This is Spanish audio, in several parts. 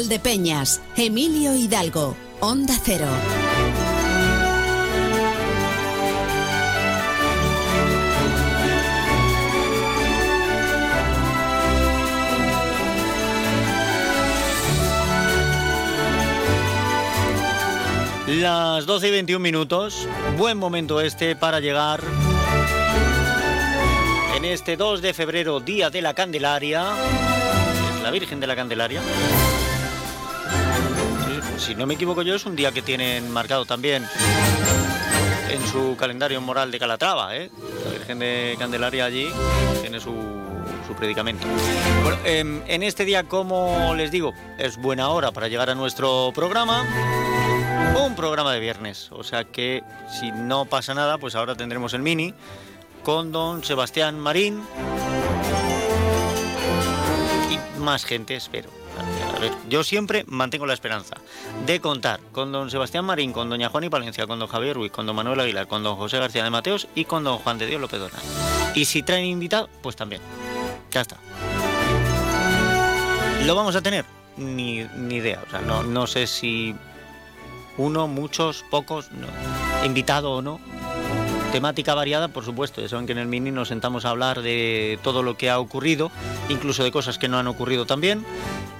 1 Valdepeñas, Emilio Hidalgo, Onda Cero. Las 12 y 21 minutos, buen momento este para llegar en este 2 de febrero, Día de la Candelaria, la Virgen de la Candelaria. Si no me equivoco yo, es un día que tienen marcado también en su calendario moral de Calatrava, ¿eh? La Virgen de Candelaria allí tiene su, su predicamento. Bueno, em, en este día, como les digo, es buena hora para llegar a nuestro programa. Un programa de viernes, o sea que si no pasa nada, pues ahora tendremos el mini con don Sebastián Marín y más gente, espero. Yo siempre mantengo la esperanza de contar con don Sebastián Marín, con doña Juan y Palencia, con don Javier Ruiz, con don Manuel Aguilar, con don José García de Mateos y con don Juan de Dios López Donal. Y si traen invitado, pues también. Ya está. ¿Lo vamos a tener? Ni, idea. O sea, no, sé si uno, muchos, pocos, invitado o no. Temática variada, por supuesto. Ya saben que en el mini nos sentamos a hablar de todo lo que ha ocurrido, incluso de cosas que no han ocurrido también.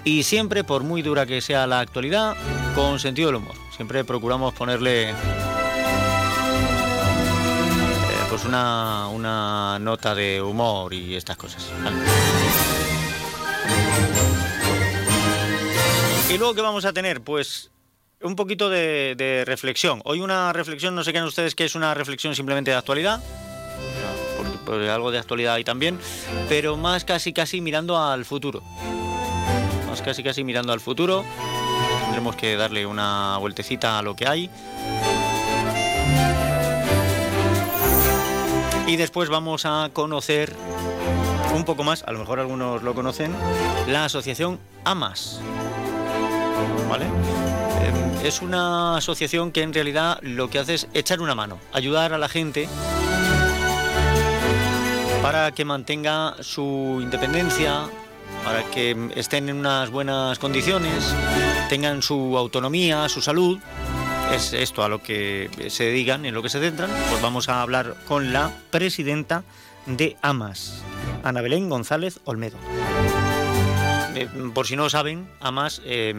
Y siempre, por muy dura que sea la actualidad, con sentido del humor. Siempre procuramos ponerle eh, pues una, una nota de humor y estas cosas. Y luego, ¿qué vamos a tener? Pues un poquito de, reflexión. Hoy una reflexión, no sé qué ustedes que es una reflexión simplemente de actualidad, algo de actualidad hay también, pero más casi casi mirando al futuro. Más casi casi mirando al futuro. Tendremos que darle una vueltecita a lo que hay. Y después vamos a conocer un poco más, a lo mejor algunos lo conocen, la asociación AMAS. ¿Vale? Es una asociación que en realidad lo que hace es echar una mano, ayudar a la gente para que mantenga su independencia, para que estén en unas buenas condiciones, tengan su autonomía, su salud. Es esto a lo que se dedican, en lo que se centran. Pues vamos a hablar con la presidenta de AMAS, Ana Belén González Olmedo. Eh, por si no lo saben, AMAS eh,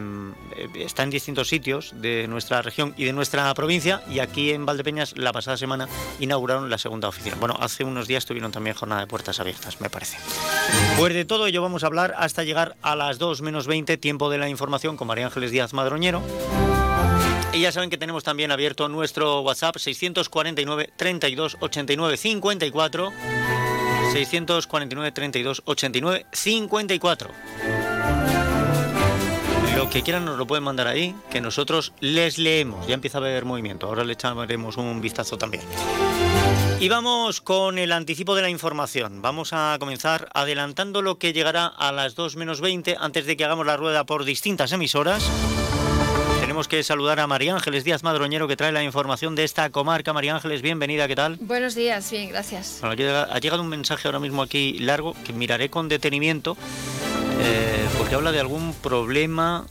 eh, está en distintos sitios de nuestra región y de nuestra provincia y aquí en Valdepeñas la pasada semana inauguraron la segunda oficina. Bueno, hace unos días tuvieron también jornada de puertas abiertas, me parece. Pues de todo ello vamos a hablar hasta llegar a las 2 menos 20, tiempo de la información con María Ángeles Díaz Madroñero. Y ya saben que tenemos también abierto nuestro WhatsApp 649 32 89 54. 649 32 89 54. Lo que quieran nos lo pueden mandar ahí, que nosotros les leemos. Ya empieza a haber movimiento, ahora le echaremos un vistazo también. Y vamos con el anticipo de la información. Vamos a comenzar adelantando lo que llegará a las 2 menos 20 antes de que hagamos la rueda por distintas emisoras. Tenemos que saludar a María Ángeles Díaz Madroñero que trae la información de esta comarca. María Ángeles, bienvenida, ¿qué tal? Buenos días, bien, gracias. Bueno, ha llegado- ha llegado un mensaje ahora mismo aquí largo que miraré con detenimiento eh, porque habla de algún problema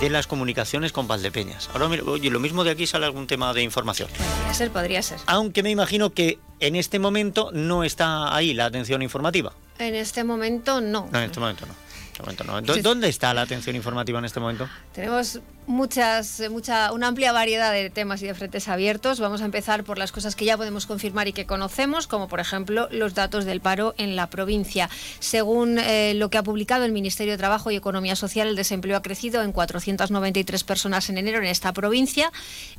de las comunicaciones con Valdepeñas. Ahora, oye, lo mismo de aquí sale algún tema de información. Podría ser, podría ser. Aunque me imagino que en este momento no está ahí la atención informativa. En este momento no. No, en este momento no. Este momento no. ¿Dó- ¿Dónde está la atención informativa en este momento? Tenemos muchas, eh, mucha, una amplia variedad de temas y de frentes abiertos. Vamos a empezar por las cosas que ya podemos confirmar y que conocemos, como por ejemplo los datos del paro en la provincia. Según eh, lo que ha publicado el Ministerio de Trabajo y Economía Social, el desempleo ha crecido en 493 personas en enero en esta provincia.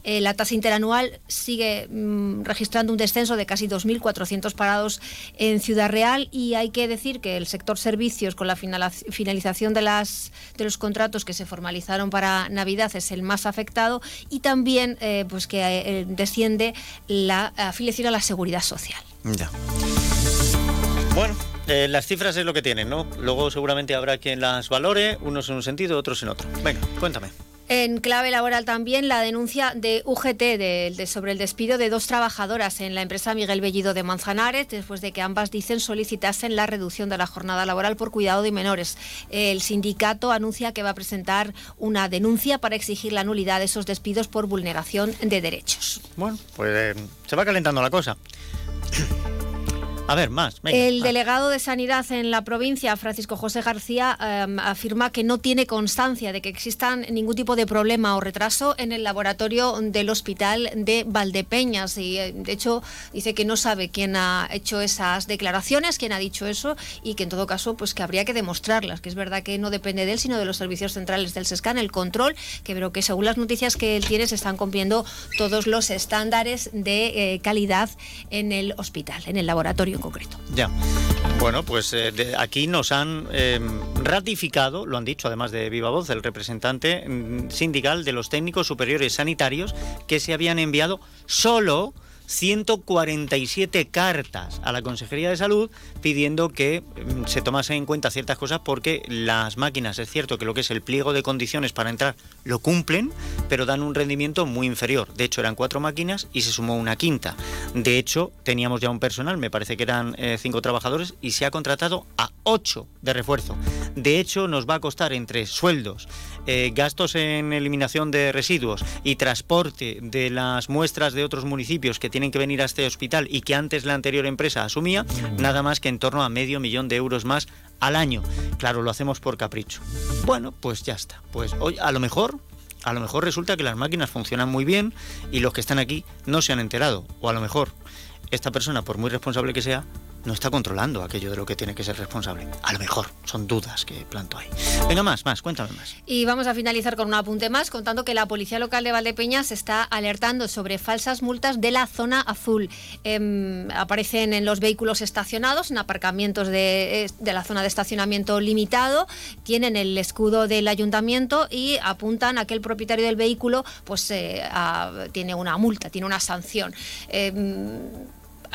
Eh, la tasa interanual sigue mm, registrando un descenso de casi 2.400 parados en Ciudad Real y hay que decir que el sector servicios, con la finalización de, las, de los contratos que se formalizaron para Navidad, es el más afectado y también eh, pues que eh, desciende la afiliación a la seguridad social. Ya. Bueno, eh, las cifras es lo que tienen, ¿no? Luego seguramente habrá quien las valore, unos en un sentido, otros en otro. Venga, cuéntame. En clave laboral también la denuncia de UGT sobre el despido de dos trabajadoras en la empresa Miguel Bellido de Manzanares, después de que ambas dicen solicitasen la reducción de la jornada laboral por cuidado de menores. El sindicato anuncia que va a presentar una denuncia para exigir la nulidad de esos despidos por vulneración de derechos. Bueno, pues eh, se va calentando la cosa. A ver, más. el delegado de Sanidad en la provincia, Francisco José García, em, afirma que no tiene constancia de que existan ningún tipo de problema o retraso en el laboratorio del hospital de Valdepeñas. Y eh, de hecho dice que no sabe quién ha hecho esas declaraciones, quién ha dicho eso y que en todo caso pues que habría que demostrarlas, que es verdad que no depende de él, sino de los servicios centrales del SESCAN, el control, que creo que según las noticias que él tiene se están cumpliendo todos los estándares de eh, calidad en el hospital, en el laboratorio concreto. Ya. Bueno, pues eh, aquí nos han eh, ratificado, lo han dicho además de viva voz, el representante mm, sindical de los técnicos superiores sanitarios que se habían enviado solo 147 cartas a la Consejería de Salud pidiendo que mm, se tomase en cuenta ciertas cosas porque las máquinas, es cierto que lo que es el pliego de condiciones para entrar lo cumplen, pero dan un rendimiento muy inferior. De hecho, eran cuatro máquinas y se sumó una quinta. De hecho, teníamos ya un personal, me parece que eran eh, cinco trabajadores, y se ha contratado a ocho de refuerzo. De hecho, nos va a costar entre sueldos, eh, gastos en eliminación de residuos y transporte de las muestras de otros municipios que tienen que venir a este hospital y que antes la anterior empresa asumía, nada más que en torno a medio millón de euros más al año. Claro, lo hacemos por capricho. Bueno, pues ya está. Pues hoy a lo mejor a lo mejor resulta que las máquinas funcionan muy bien y los que están aquí no se han enterado. O a lo mejor esta persona, por muy responsable que sea, no está controlando aquello de lo que tiene que ser responsable. A lo mejor son dudas que planto ahí. Venga, más, más, cuéntame más. Y vamos a finalizar con un apunte más, contando que la Policía Local de Valdepeñas está alertando sobre falsas multas de la zona azul. Em, aparecen en los vehículos estacionados, en aparcamientos de, la zona de estacionamiento limitado, tienen el escudo del ayuntamiento y apuntan a que el propietario del vehículo pues, eh, tiene una multa, tiene una sanción. Em,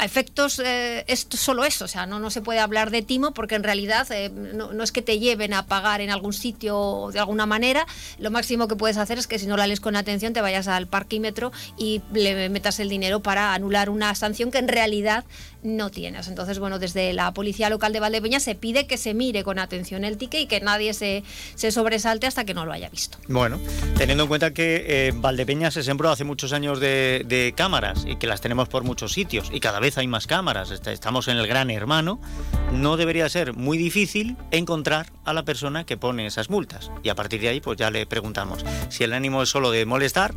a efectos eh, es solo eso, o sea, no, no se puede hablar de timo porque en realidad eh, no, es que te lleven a pagar en algún sitio de alguna manera, lo máximo que puedes hacer es que si no la lees con atención te vayas al parquímetro y le metas el dinero para anular una sanción que en realidad no tienes. Entonces, bueno, desde la Policía Local de Valdepeña se pide que se mire con atención el ticket y que nadie se, se sobresalte hasta que no lo haya visto. Bueno, teniendo en cuenta que eh, Valdepeña se sembró hace muchos años de, de cámaras y que las tenemos por muchos sitios y cada vez hay más cámaras, estamos en el gran hermano, no debería ser muy difícil encontrar a la persona que pone esas multas. Y a partir de ahí, pues ya le preguntamos si el ánimo es solo de molestar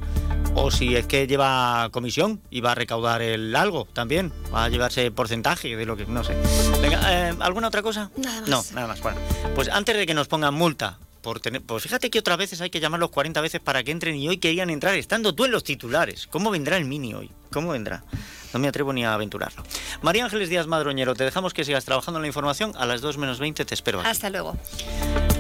o si es que lleva comisión y va a recaudar el algo también, va a llevarse porcentaje de lo que no sé. Venga, eh, ¿alguna otra cosa? Nada más. No, nada más. Bueno, pues antes de que nos pongan multa por tener, pues fíjate que otras veces hay que llamarlos 40 veces para que entren y hoy querían entrar estando tú en los titulares. ¿Cómo vendrá el mini hoy? ¿Cómo vendrá? No me atrevo ni a aventurarlo. María Ángeles Díaz Madroñero, te dejamos que sigas trabajando en la información. A las 2 menos 20 te espero. Hasta luego.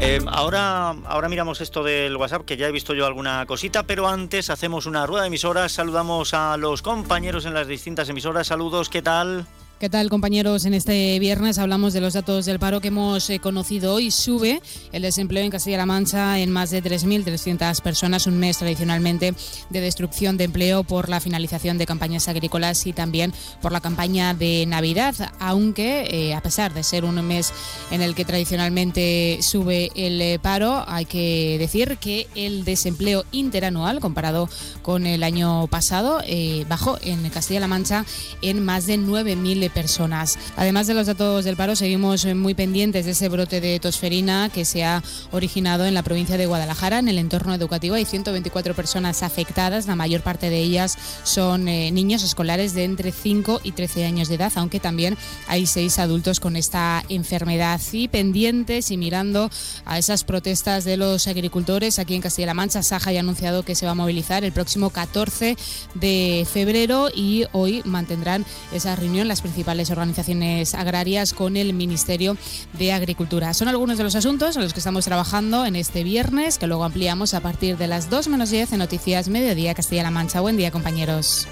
Eh, ahora, ahora miramos esto del WhatsApp, que ya he visto yo alguna cosita, pero antes hacemos una rueda de emisoras. Saludamos a los compañeros en las distintas emisoras. Saludos, ¿qué tal? ¿Qué tal compañeros? En este viernes hablamos de los datos del paro que hemos eh, conocido hoy. Sube el desempleo en Castilla-La Mancha en más de 3.300 personas, un mes tradicionalmente de destrucción de empleo por la finalización de campañas agrícolas y también por la campaña de Navidad, aunque eh, a pesar de ser un mes en el que tradicionalmente sube el eh, paro, hay que decir que el desempleo interanual comparado con el año pasado bajó en Castilla-La Mancha en más de 9.000 personas. Además de los datos del paro, seguimos muy pendientes de ese brote de tosferina que se ha originado en la provincia de Guadalajara. En el entorno educativo hay 124 personas afectadas, la mayor parte de ellas son eh, niños escolares de entre 5 y 13 años de edad, aunque también hay seis adultos con esta enfermedad. Y pendientes y mirando a esas protestas de los agricultores aquí en Castilla-La Mancha, Saja ya ha anunciado que se va a movilizar el próximo 14 de febrero y hoy mantendrán esa reunión las principales organizaciones agrarias con el Ministerio de Agricultura. Son algunos de los asuntos en los que estamos trabajando en este viernes, que luego ampliamos a partir de las 2 menos 10 en Noticias Mediodía Castilla-La Mancha. Buen día, compañeros.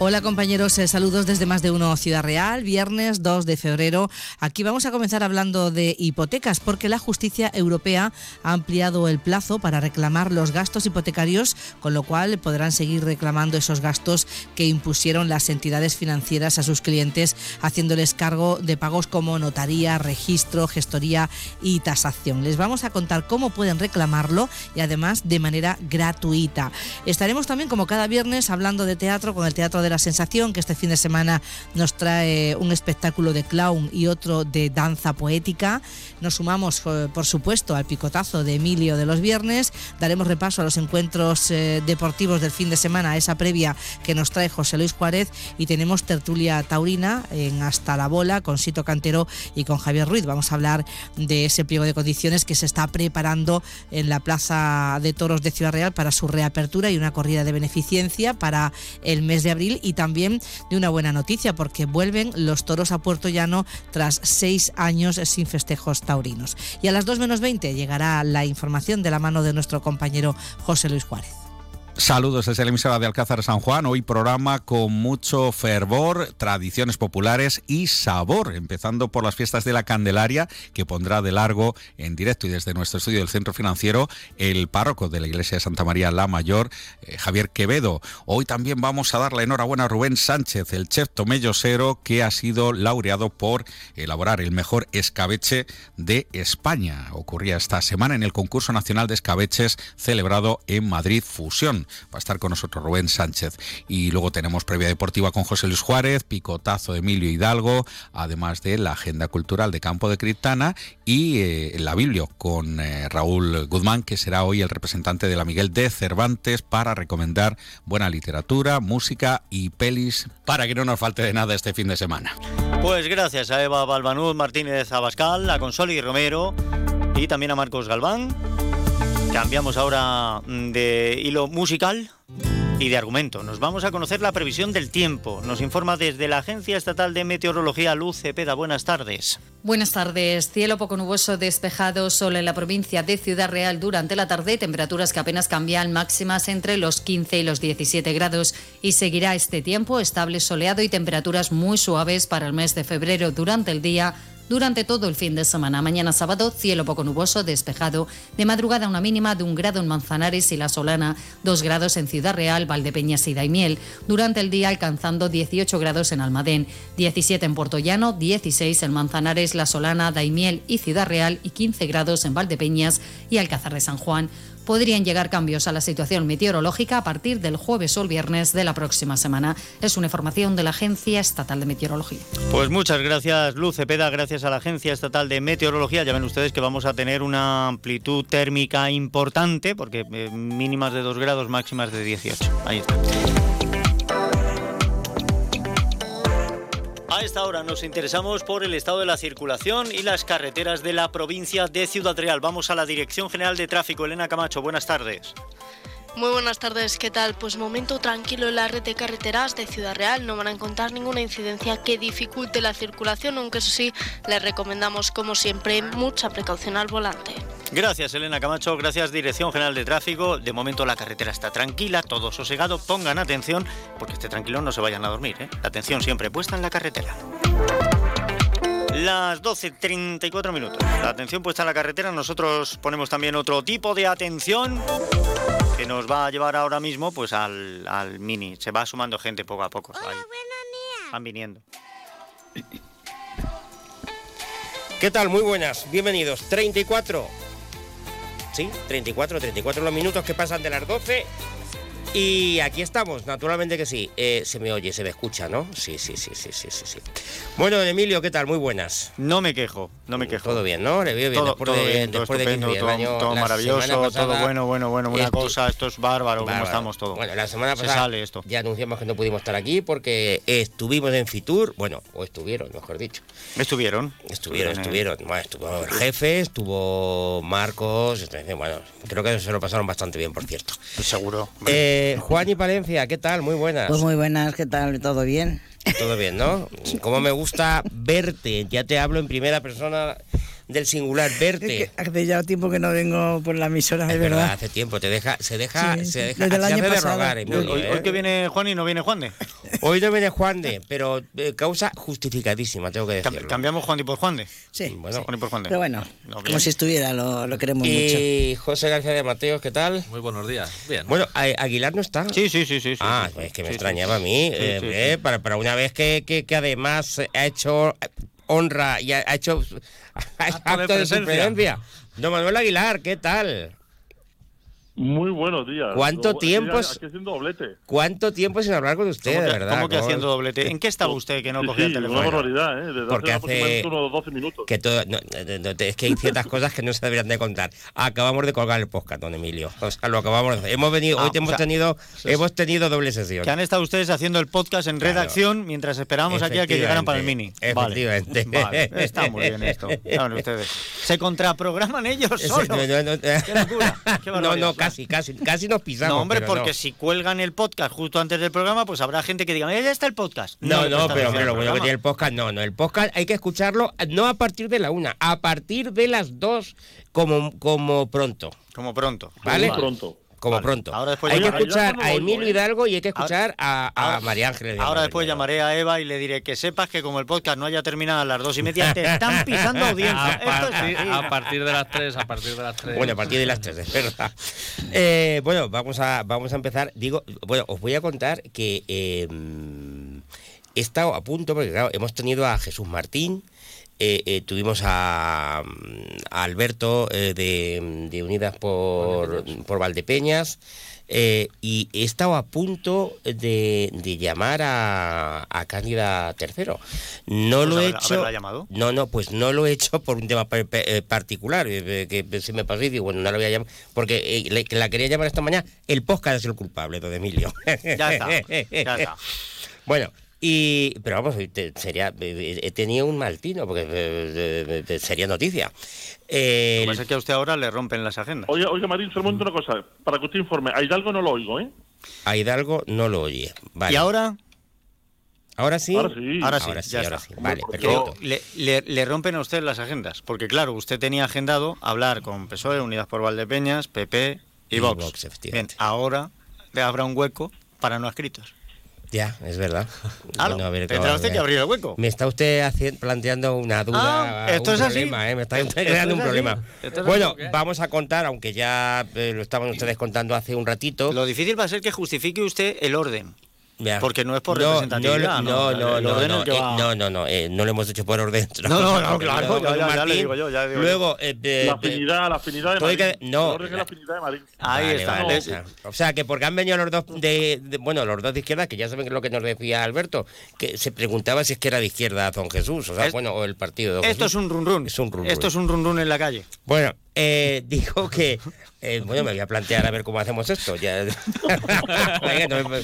Hola compañeros, eh, saludos desde más de uno Ciudad Real, viernes 2 de febrero. Aquí vamos a comenzar hablando de hipotecas porque la justicia europea ha ampliado el plazo para reclamar los gastos hipotecarios, con lo cual podrán seguir reclamando esos gastos que impusieron las entidades financieras a sus clientes, haciéndoles cargo de pagos como notaría, registro, gestoría y tasación. Les vamos a contar cómo pueden reclamarlo y además de manera gratuita. Estaremos también como cada viernes hablando de teatro con el Teatro de la Sensación, que este fin de semana nos trae un espectáculo de clown y otro de danza poética. Nos sumamos, eh, por supuesto, al picotazo de Emilio de los viernes. Daremos repaso a los encuentros eh, deportivos del fin de semana, esa previa que nos trae José Luis Juárez. Y tenemos tertulia taurina en Hasta la Bola con Sito Cantero y con Javier Ruiz. Vamos a hablar de ese pliego de condiciones que se está preparando en la Plaza de Toros de Ciudad Real para su reapertura y una corrida de beneficencia para el mes de abril y también de una buena noticia porque vuelven los toros a Puerto Llano tras seis años sin festejos taurinos. Y a las 2 menos 20 llegará la información de la mano de nuestro compañero José Luis Juárez. Saludos desde la emisora de Alcázar San Juan. Hoy programa con mucho fervor, tradiciones populares y sabor, empezando por las fiestas de la Candelaria, que pondrá de largo en directo y desde nuestro estudio del Centro Financiero el párroco de la Iglesia de Santa María la Mayor, eh, Javier Quevedo. Hoy también vamos a dar la enhorabuena a Rubén Sánchez, el chef tomellosero, que ha sido laureado por elaborar el mejor escabeche de España. Ocurría esta semana en el concurso nacional de escabeches celebrado en Madrid Fusión. Va a estar con nosotros Rubén Sánchez. Y luego tenemos previa deportiva con José Luis Juárez, picotazo Emilio Hidalgo, además de la agenda cultural de Campo de Criptana y eh, la Biblia con eh, Raúl Guzmán, que será hoy el representante de la Miguel de Cervantes para recomendar buena literatura, música y pelis para que no nos falte de nada este fin de semana. Pues gracias a Eva Balbanud, Martínez Abascal, a Consoli Romero y también a Marcos Galván. Cambiamos ahora mm, de hilo musical y de argumento. Nos vamos a conocer la previsión del tiempo. Nos informa desde la Agencia Estatal de Meteorología Luz Cepeda. Buenas tardes. Buenas tardes. Cielo poco nuboso despejado, solo en la provincia de Ciudad Real durante la tarde. Temperaturas que apenas cambian, máximas entre los 15 y los 17 grados. Y seguirá este tiempo estable, soleado y temperaturas muy suaves para el mes de febrero durante el día durante todo el fin de semana. Mañana sábado, cielo poco nuboso, despejado. De madrugada, una mínima de un grado en Manzanares y La Solana, dos grados en Ciudad Real, Valdepeñas y Daimiel. Durante el día, alcanzando 18 grados en Almadén, 17 en Puerto Llano, 16 en Manzanares, La Solana, Daimiel y Ciudad Real y 15 grados en Valdepeñas y Alcázar de San Juan podrían llegar cambios a la situación meteorológica a partir del jueves o el viernes de la próxima semana. Es una información de la Agencia Estatal de Meteorología. Pues muchas gracias, Luz Cepeda, gracias a la Agencia Estatal de Meteorología. Ya ven ustedes que vamos a tener una amplitud térmica importante, porque eh, mínimas de 2 grados, máximas de 18. Ahí está. A esta hora nos interesamos por el estado de la circulación y las carreteras de la provincia de Ciudad Real. Vamos a la Dirección General de Tráfico. Elena Camacho, buenas tardes. Muy buenas tardes, ¿qué tal? Pues momento tranquilo en la red de carreteras de Ciudad Real. No van a encontrar ninguna incidencia que dificulte la circulación, aunque eso sí, les recomendamos, como siempre, mucha precaución al volante. Gracias, Elena Camacho. Gracias, Dirección General de Tráfico. De momento la carretera está tranquila, todo sosegado. Pongan atención, porque esté tranquilo, no se vayan a dormir. ¿eh? La atención siempre puesta en la carretera. Las 12.34 minutos. La atención puesta en la carretera. Nosotros ponemos también otro tipo de atención que nos va a llevar ahora mismo pues al, al mini. Se va sumando gente poco a poco. Hola, buenos días. Van viniendo. ¿Qué tal? Muy buenas, bienvenidos. 34. Sí, 34, 34 los minutos que pasan de las 12 y aquí estamos, naturalmente que sí. Eh, se me oye, se me escucha, ¿no? Sí, sí, sí, sí, sí, sí, sí. Bueno, Emilio, ¿qué tal? Muy buenas. No me quejo, no me quejo. Todo bien, ¿no? Le veo bien. Todo, después todo de, bien, todo después de estupendo, 15 todo, todo maravilloso, todo bueno, bueno, bueno, una estu- cosa, esto es bárbaro, como Bárbaro. estamos todos. Bueno, la semana Se pasada sale esto. ya anunciamos que no pudimos estar aquí porque estuvimos en Fitur, bueno, o estuvieron, mejor dicho. ¿Estuvieron? Estuvieron, estuvieron. Bueno, estuvo el jefe, estuvo Marcos, bueno, creo que se lo pasaron bastante bien, por cierto. Pues seguro. Eh, Juan y Palencia, ¿qué tal? Muy buenas. Pues muy buenas, ¿qué tal? ¿Todo bien? Todo bien, ¿no? Como me gusta verte, ya te hablo en primera persona del singular verte. hace ya tiempo que no vengo por la emisora, de verdad. Hace tiempo, te deja, se deja, Sí, se deja, desde el año de pasado. rogar, Hoy, Emilio, hoy- ¿eh? hoy que viene Juan y no viene Juan de. Hoy no viene Juan de, pero eh, causa justificadísima, tengo que Cam- decirlo. cambiamos Juan y por Juan de. Sí, Bueno, Juan y por Juan de. pero bueno, No, como si estuviera, lo, lo queremos mucho. y José García de Mateos, ¿qué tal? Muy buenos días. Bien. Bueno, ¿A- Aguilar no está. Sí, sí, sí, sí. Ah, sí, es que me sí, sí. extrañaba a mí, Sí, eh, sí, eh, sí. Para, para una vez que, que, que además ha hecho honra y ha, hecho acto de, su presencia. Don Manuel Aguilar, ¿qué tal? Muy buenos días. ¿Cuánto tiempo es- Aquí haciendo doblete. ¿Cuánto tiempo sin hablar con usted, ¿Cómo de que, verdad? cómo que ¿Cómo- haciendo doblete? ¿En qué estaba usted que no Sí, cogía sí, el una teléfono? barbaridad, ¿eh? Desde Porque hace, unos 12 minutos. Que todo, no, no, no, es que hay ciertas cosas que no se deberían de contar. Acabamos de colgar el podcast, don Emilio. O sea, lo acabamos de hacer. Hemos venido, Ah, hoy hemos sea, tenido, hemos tenido doble sesión. Que han estado ustedes haciendo el podcast en Claro. redacción mientras esperábamos aquí a que llegaran para el mini. Efectivamente. Vale, vale, está muy bien esto. Ustedes. Se contraprograman ellos solos. no, no, no, Qué locura, qué no, barbaridad. no, casi, casi, casi nos pisamos. No, hombre, porque no. si cuelgan el podcast justo antes del programa, pues habrá gente que diga, "Mira, ya está el podcast. No, no, pero lo bueno que tiene el podcast, no, no, el podcast hay que escucharlo no a partir de la una, a partir de las dos como, como pronto, Como pronto. ¿vale? Muy pronto. Como Vale. pronto. Ahora después hay que llamaré- escuchar a Emilio ¿eh? Hidalgo y hay que escuchar a, a ahora- María Ángeles. de Ahora después llamaré a Eva y le diré que sepas que como el podcast no haya terminado a las dos y media, te están pisando audiencia. A partir, así. a partir de las 3, a partir de las 3. Bueno, a partir de las tres, es verdad. Eh, bueno, vamos a, vamos a empezar. Digo, bueno, os voy a contar que eh, he estado a punto, porque claro, hemos tenido a Jesús Martín, eh, eh, tuvimos a, a Alberto eh, de, de Unidas por, por Valdepeñas. y he estado a punto de, de llamar a, a Cándida Tercero. No Pues lo he haberla- hecho. llamado. No, no, pues no lo he hecho por un tema pa- pa- particular, que se me pasó y digo, bueno, no la voy a llamar, porque que la quería llamar esta mañana, el podcast es el culpable, don Emilio. Ya está, ya está. Bueno, y, pero vamos, te- sería, eh, he tenido un mal tino, porque eh, eh, sería noticia. Eh, Lo que pasa es que a usted ahora le rompen las agendas. Oiga, oiga, Marín, solo un una cosa. Para que usted informe, a Hidalgo no lo oigo, ¿eh? a Hidalgo no lo oye. Vale. ¿Y ahora? ¿Ahora sí? Ahora sí. Ahora sí, ahora sí, ya ahora está. sí. Vale, perfecto. Le, le- le rompen a usted las agendas, porque claro, usted tenía agendado hablar con PSOE, Unidas por Valdepeñas, PP y Y Vox. Vox, efectivamente. Bien, ahora le habrá un hueco para no escritos. Ya, es verdad. Claro, Bueno, a ver, tendrá cómo- usted que abrir el hueco. Me está usted planteando una duda, Ah, esto un es así. problema, ¿eh? me está creando un así. problema. Es Bueno, así. vamos a contar, aunque ya eh, lo estaban ustedes contando hace un ratito. Lo difícil va a ser que justifique usted el orden. Ya. Porque no es por No, representatividad, No, ¿no? no, no, no, es eh, no, no, no, eh, no lo hemos hecho por orden. No, no, no, claro, ya- ya- ya le digo yo, ya digo yo. Luego, eh, La afinidad, la afinidad de Madrid. que- no, es la- la afinidad de Madrid. Ahí Vale, está. vale, Le- o, sea, que porque han venido los dos de, de- bueno, los dos de izquierda, que ya saben lo que nos decía Alberto, que se preguntaba si es que era de izquierda don Jesús, o sea, Es- bueno, o el partido de don Esto es Jesús. un run run. Es un run Esto es un run run en la calle. Bueno, eh, digo que, eh, bueno, me voy a plantear a ver cómo hacemos esto. Ya. Venga, no me-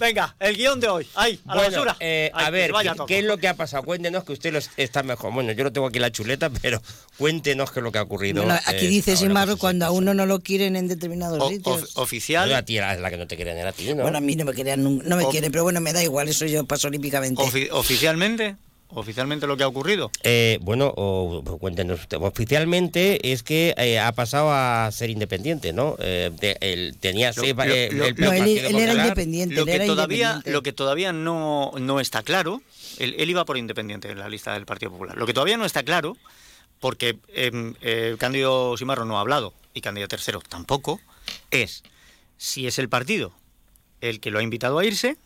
venga, el guion de hoy. Ahí, a la Bueno, basura. eh, a ver, ¿qué, qué es lo que ha pasado? Cuéntenos que usted los- está mejor. Bueno, yo no tengo aquí la chuleta, pero cuéntenos qué es lo que ha ocurrido. Bueno, aquí eh, dice Simarro cuando a uno no lo quieren en determinados O- sitios. of- oficial, No, a ti era la que no te querían, era a ti, ¿no? Bueno, a mí no me querían, nun- no me Of- quieren, pero bueno, me da igual, eso yo paso olímpicamente. ofi- oficialmente, oficialmente lo que ha ocurrido. Eh, bueno, o, cuéntenos usted. Oficialmente es que eh, ha pasado a ser independiente, ¿no? Eh, de- él tenía Lo- seis- lo- eh, lo- el No, él- era Popular. independiente. Lo que, era todavía, independiente. lo que todavía no, no está claro, él, él iba por independiente en la lista del Partido Popular. Lo que todavía no está claro, porque em, eh, Cándido Simarro no ha hablado y Cándido Tercero tampoco, es si es el partido el que lo ha invitado a irse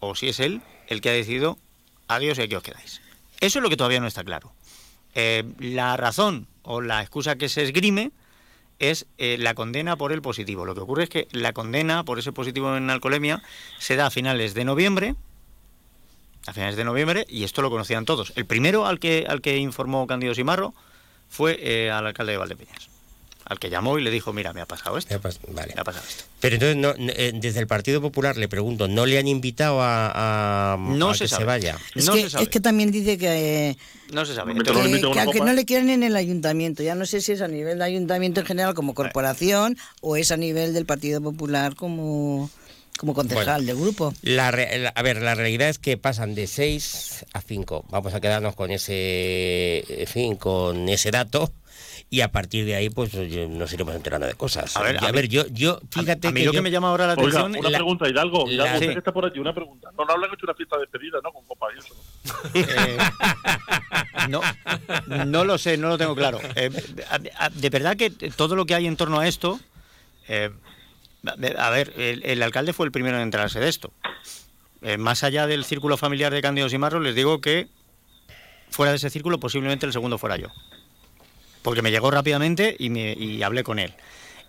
o si es él el que ha decidido adiós y aquí os quedáis. Eso es lo que todavía no está claro. Eh, la razón o la excusa que se esgrime es eh, la condena por el positivo. Lo que ocurre es que la condena por ese positivo en alcoholemia se da a finales de noviembre, a finales de noviembre, y esto lo conocían todos. El primero al que, al que informó Cándido Simarro fue eh, al alcalde de Valdepeñas, al que llamó y le dijo, mira, me ha pasado esto, Ya pas- Vale. me ha pasado esto. Pero entonces, no, no, eh, desde el Partido Popular le pregunto, ¿no le han invitado a, a- No a se que sabe. se vaya? es, no que, se sabe. es que también dice que, eh, No se sabe. Me Entonces, que, que aunque no le quieren en el ayuntamiento, ya no sé si es a nivel de ayuntamiento en general como corporación o es a nivel del Partido Popular como... como concejal Bueno. del grupo. La re- la- a ver, la realidad es que pasan de 6 a 5. Vamos a quedarnos con ese, en fin, con ese dato. Y a partir de ahí, pues nos iremos enterando de cosas. A ver, Y a a mí- ver, yo, yo fíjate a mí que lo que yo- me llama ahora la Oiga, atención una la- pregunta, Hidalgo. Hidalgo, la- usted Sí. que está por aquí, una pregunta. No, no habrán hecho una fiesta de despedida, ¿no? Con copas y eso. ¿no? Eh, no, no lo sé, no lo tengo claro. Eh, a- a- de verdad que todo lo que hay en torno a esto, eh, a ver, el, alcalde fue el primero en enterarse de esto. Eh, más allá del círculo familiar de Cándido y Marros, les digo que fuera de ese círculo posiblemente el segundo fuera yo. Porque me llegó rápidamente y, me, y hablé con él.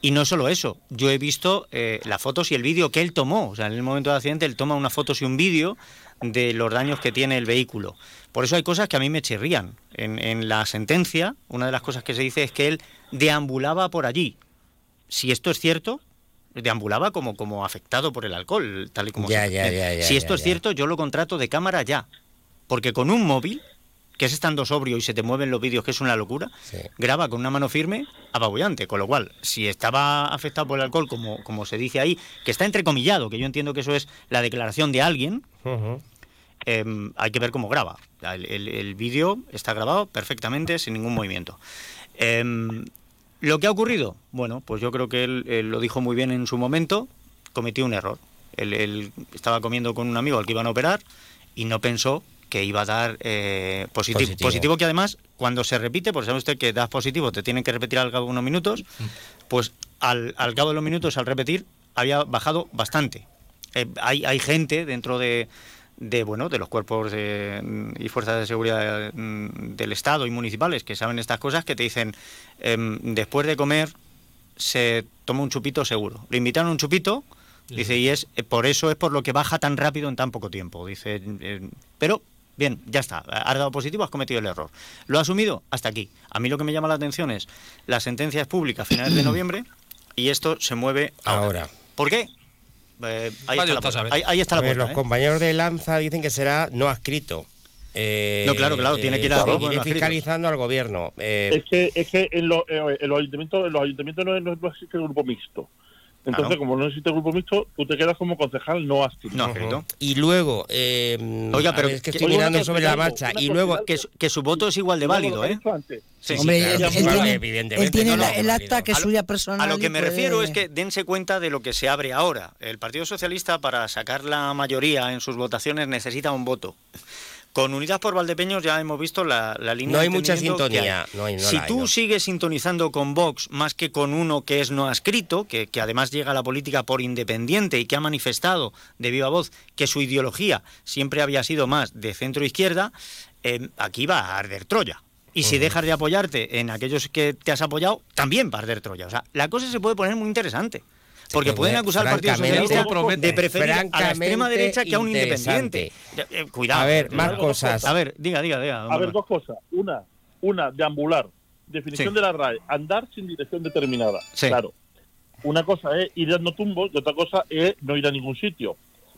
Y no solo eso, yo he visto eh, las fotos y el vídeo que él tomó. O sea, en el momento del accidente él toma unas fotos y un vídeo de los daños que tiene el vehículo. Por eso hay cosas que a mí me chirrían. En la sentencia, una de las cosas que se dice es que él deambulaba por allí. Si esto es cierto, deambulaba como, como afectado por el alcohol, tal y como Ya, se- ya, ya, ya, Si esto ya, es ya. cierto, yo lo contrato de cámara ya. Porque con un móvil, que es estando sobrio y se te mueven los vídeos, que es una locura, Sí. graba con una mano firme apabullante. Con lo cual, si estaba afectado por el alcohol, como, como se dice ahí, que está entrecomillado, que yo entiendo que eso es la declaración de alguien, em, hay que ver cómo graba. El, el- el vídeo está grabado perfectamente, sin ningún movimiento. Em, ¿Lo que ha ocurrido? Bueno, pues yo creo que él, él lo dijo muy bien en su momento, cometió un error. Él, él estaba comiendo con un amigo al que iban a operar y no pensó que iba a dar eh, positivo. Positivo. positivo. que además, cuando se repite, porque sabe usted que das positivo, te tienen que repetir al cabo de unos minutos, pues al, al cabo de los minutos, al repetir, había bajado bastante. Eh, hay, hay gente dentro de, de, bueno de los cuerpos de- y fuerzas de seguridad mm, del Estado y municipales que saben estas cosas que te dicen em, después de comer se toma un chupito seguro. Le invitaron un chupito, dice, y es eh, por eso es por lo que baja tan rápido en tan poco tiempo. Dice, eh, pero bien, ya está, has dado positivo, has cometido el error. Lo ha asumido hasta aquí. A mí lo que me llama la atención es la sentencia es pública a finales de noviembre y esto se mueve ahora. Ahora. ¿Por qué? Eh, ahí, está la ahí, ahí está A la ver, puerta. los ¿eh? compañeros de Lanza dicen que será no adscrito. Eh, No, claro, claro, tiene que ir a- adscritos. fiscalizando al gobierno. Eh, Es que, es que en, lo- eh, en los ayuntamientos, en los ayuntamientos no, no- no existe el grupo mixto. Entonces, Claro. como no existe el grupo mixto, tú te quedas como concejal no adscrito. No adscrito. Y luego, eh, Oiga, pero ver, es que estoy mirando sobre la marcha. Y luego. Que su, que su voto es igual de válido, ¿eh? Sí, sí. Hombre, claro, él, sí, él claro, tiene, evidentemente, él tiene no, no, la- el acta que es A lo- suya personal. A lo que me puede- refiero es que dense cuenta de lo que se abre ahora. El Partido Socialista, para sacar la mayoría en sus votaciones, necesita un voto. Con Unidas por Valdepeños ya hemos visto la, la línea No hay mucha sintonía, hay. no hay- no si hay, tú no. sigues sintonizando con Vox más que con uno que es no adscrito, que, que además llega a la política por independiente y que ha manifestado de viva voz que su ideología siempre había sido más de centro izquierda, eh, aquí va a arder Troya. Y si dejas de apoyarte en aquellos que te has apoyado, también va a arder Troya. O sea, la cosa se puede poner muy interesante. Porque puede, pueden acusar al Partido Socialista de preferir a la extrema derecha que a un independiente. Eh, Cuidado. A ver, más cosas. A ver, diga, diga, diga. A ver, dos cosas. Una, una deambular. Definición Sí. de la RAE. Andar sin dirección determinada. Sí. Claro. Una cosa es ir dando tumbos y otra cosa es no ir a ningún sitio.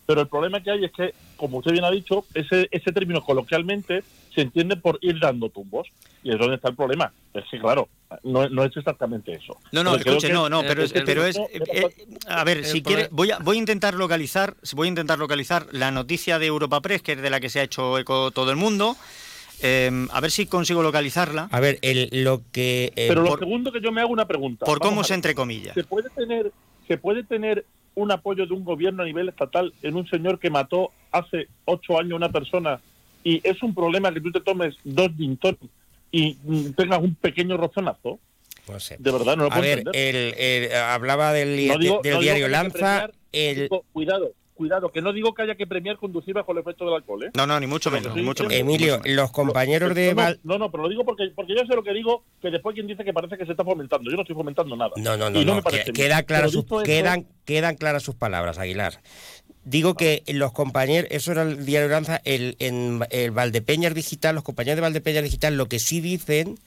Pero el problema que hay es que, como usted bien ha dicho, ese, ese término coloquialmente se entiende por ir dando tumbos. Y es donde está el problema. Es que, claro, no, no es exactamente eso. No, no, escuche, no, no, pero es, pero eh, eh, a ver, si quiere, voy a, voy a intentar localizar, voy a intentar localizar la noticia de Europa Press, que es de la que se ha hecho eco todo el mundo, eh, a ver si consigo localizarla, A ver, el, lo que... eh, Pero lo por- segundo que yo me hago una pregunta. por Vamos cómo se ver. entre comillas. ¿Se puede tener se puede tener un apoyo de un gobierno a nivel estatal en un señor que mató hace ocho años a una persona y es un problema que tú te tomes dos gin y mm, tengas un pequeño rozonazo? no sé. De verdad, no lo A puedo ver, entender. el, el- hablaba del, No digo- del no diario Lanza. premiar, El, digo, cuidado, cuidado, que no digo que haya que premiar conducir bajo el efecto del alcohol, ¿eh? No, no, ni mucho menos, ni mucho menos. Emilio, los compañeros de... no, no, no, no, pero lo digo porque, porque yo sé lo que digo, que después quien dice que parece que se está fomentando. Yo no estoy fomentando nada. No, no, no, Y no, me parece que- queda clara sus, quedan, quedan claras sus palabras, Aguilar. Digo que los compañeros, eso era el diario Lanza, el, en el Valdepeñas Digital, los compañeros de Valdepeñas Digital lo que sí dicen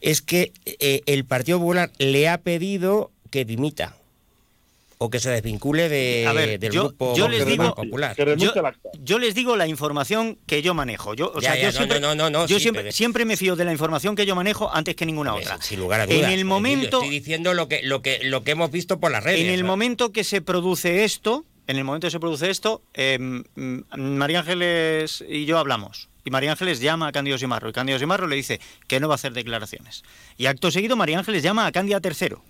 es que eh, el Partido Popular le ha pedido que dimita o que se desvincule de, A ver, del yo- grupo yo les Vox digo- Popular. Yo, les digo la información que yo manejo. Yo, o Ya, sea, ya, yo no, siempre, no, no, no, yo sí, siempre, pero- siempre me fío de la información que yo manejo antes que ninguna otra. Sin lugar a dudas. En el momento, Estoy diciendo lo que, lo que, lo que hemos visto por las redes. En el ¿no? momento que se produce esto, en el momento que se produce esto, eh, mm, María Ángeles y yo hablamos. Y María Ángeles llama a Cándido Simarro. Y Cándido Simarro le dice que no va a hacer declaraciones. Y acto seguido, María Ángeles llama a Cándida Tercero.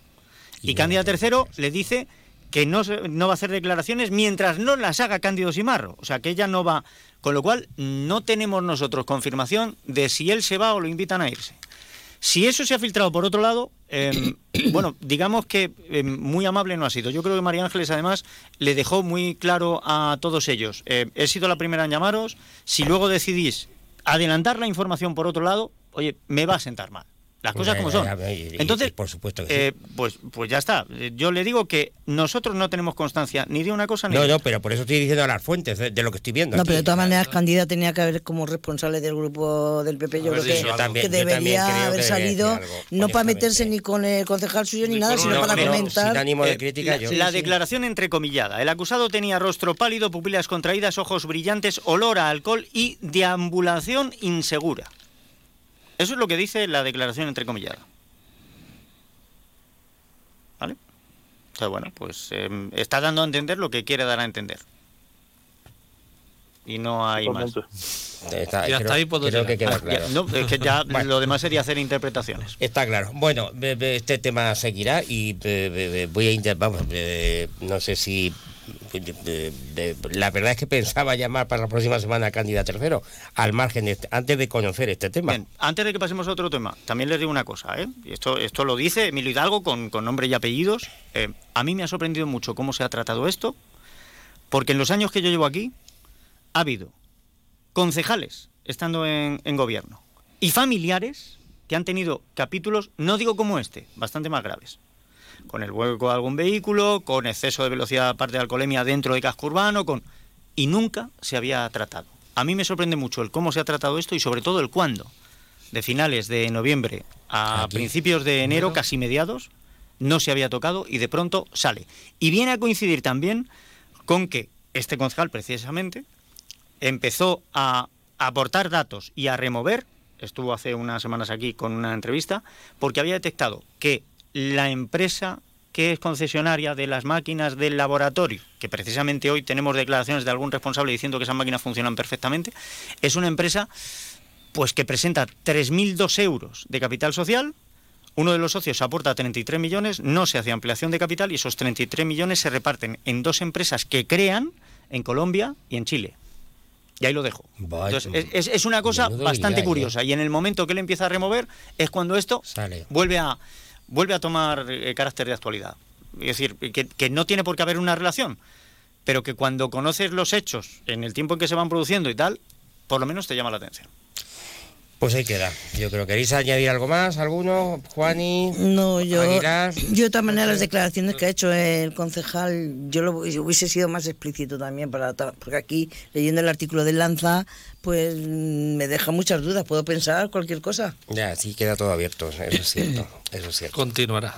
Y Cándida Tercero le dice que no, no va a hacer declaraciones mientras no las haga Cándido Simarro. O sea, que ella no va. Con lo cual, no tenemos nosotros confirmación de si él se va o lo invitan a irse. Si eso se ha filtrado por otro lado, eh, bueno, digamos que eh, muy amable no ha sido. Yo creo que María Ángeles además le dejó muy claro a todos ellos. eh, he sido la primera en llamaros. Si luego decidís adelantar la información por otro lado, oye, me va a sentar mal. Las cosas como son. ya, y- y- Entonces, y por supuesto que sí. eh, pues, pues ya está. Yo le digo que nosotros no tenemos constancia ni de una cosa ni No, de no, otra. pero por eso estoy diciendo a las fuentes de, de lo que estoy viendo. No, aquí. pero de todas maneras, Candida tenía que haber como responsable del grupo del PP. Yo creo que, Yo también- debería que haber salido, algo, no para meterse ni con el concejal suyo ni, nada, sino No, para pero comentar. Sin ánimo de Eh, crítica, la, yo. la declaración entrecomillada. El acusado tenía rostro pálido, pupilas contraídas, ojos brillantes, olor a alcohol y deambulación insegura. Eso es lo que dice la declaración entrecomillada. ¿Vale? O sea, bueno, pues eh, está dando a entender lo que quiere dar a entender. Y no hay más. Está- Y hasta creo- ahí puedo creo que queda claro. Ya, no, es que ya Bueno. lo demás sería hacer interpretaciones. Está claro. Bueno, este tema seguirá y voy a intentar, vamos, no sé si... la verdad es que pensaba llamar para la próxima semana a Tercero, al margen de este- antes de conocer este tema. Bien, antes de que pasemos a otro tema, también les digo una cosa, ¿eh? Esto, esto lo dice Emilio Hidalgo con, con nombre y apellidos. Eh, a mí me ha sorprendido mucho cómo se ha tratado esto, porque en los años que yo llevo aquí ha habido concejales estando en, en gobierno y familiares que han tenido capítulos, no digo como este, bastante más graves. Con el vuelco de algún vehículo, con exceso de velocidad aparte de alcoholemia dentro de casco urbano, con... y nunca se había tratado. A mí me sorprende mucho el cómo se ha tratado esto y sobre todo el cuándo. De finales de noviembre a Aquí. principios de enero, casi mediados, no se había tocado y de pronto sale. Y viene a coincidir también con que este concejal precisamente empezó a aportar datos y a remover, estuvo hace unas semanas aquí con una entrevista, porque había detectado que la empresa que es concesionaria de las máquinas del laboratorio, que precisamente hoy tenemos declaraciones de algún responsable diciendo que esas máquinas funcionan perfectamente, es una empresa pues que presenta 3.002 euros de capital social, uno de los socios aporta 33 millones, no se hace ampliación de capital y esos 33 millones se reparten en dos empresas que crean en Colombia y en Chile. Y ahí lo dejo. Vaya, Entonces, es, una cosa bastante lialle. curiosa. Y en el momento que él empieza a remover es cuando esto Sale. vuelve a, vuelve a tomar eh, carácter de actualidad. Es decir, que, que no tiene por qué haber una relación, pero que cuando conoces los hechos en el tiempo en que se van produciendo y tal, por lo menos te llama la atención. Pues ahí queda. Yo creo que queréis añadir algo más, alguno, Juani. No, yo, Aguilar. yo de todas maneras las declaraciones que ha hecho el concejal, yo lo hubiese sido más explícito también, para porque aquí leyendo el artículo de Lanza, pues mm, me deja muchas dudas, puedo pensar cualquier cosa. Ya, sí queda todo abierto, eso es cierto. Eso es cierto. Continuará.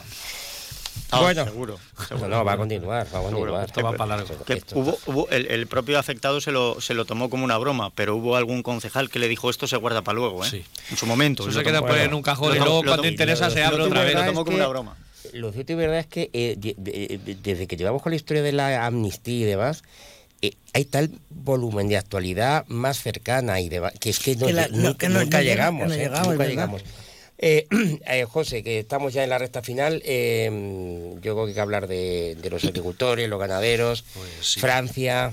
Ah, bueno, seguro, seguro. no, va a continuar, va a continuar. esto va para largo. Que hubo, hubo- el, el propio afectado se lo, se lo tomó como una broma, pero hubo algún concejal que le dijo esto se guarda para luego, ¿eh? Sí. En su momento. Eso se lo queda por en un cajón y luego cuando interesa se abre otra vez. lo es tomó como que- una broma. Lo cierto y verdad es que eh, de- de- de- desde que llevamos con la historia de la amnistía y demás, eh, hay tal volumen de actualidad más cercana y demás, que es que, no- Que la- no, nunca, que no- nunca no llega- llegamos, que no eh, llegamos, nunca es verdad. llegamos. Eh, eh, José, que estamos ya en la recta final, eh, yo creo que hay que hablar de, de los agricultores, los ganaderos, Pues sí. Francia,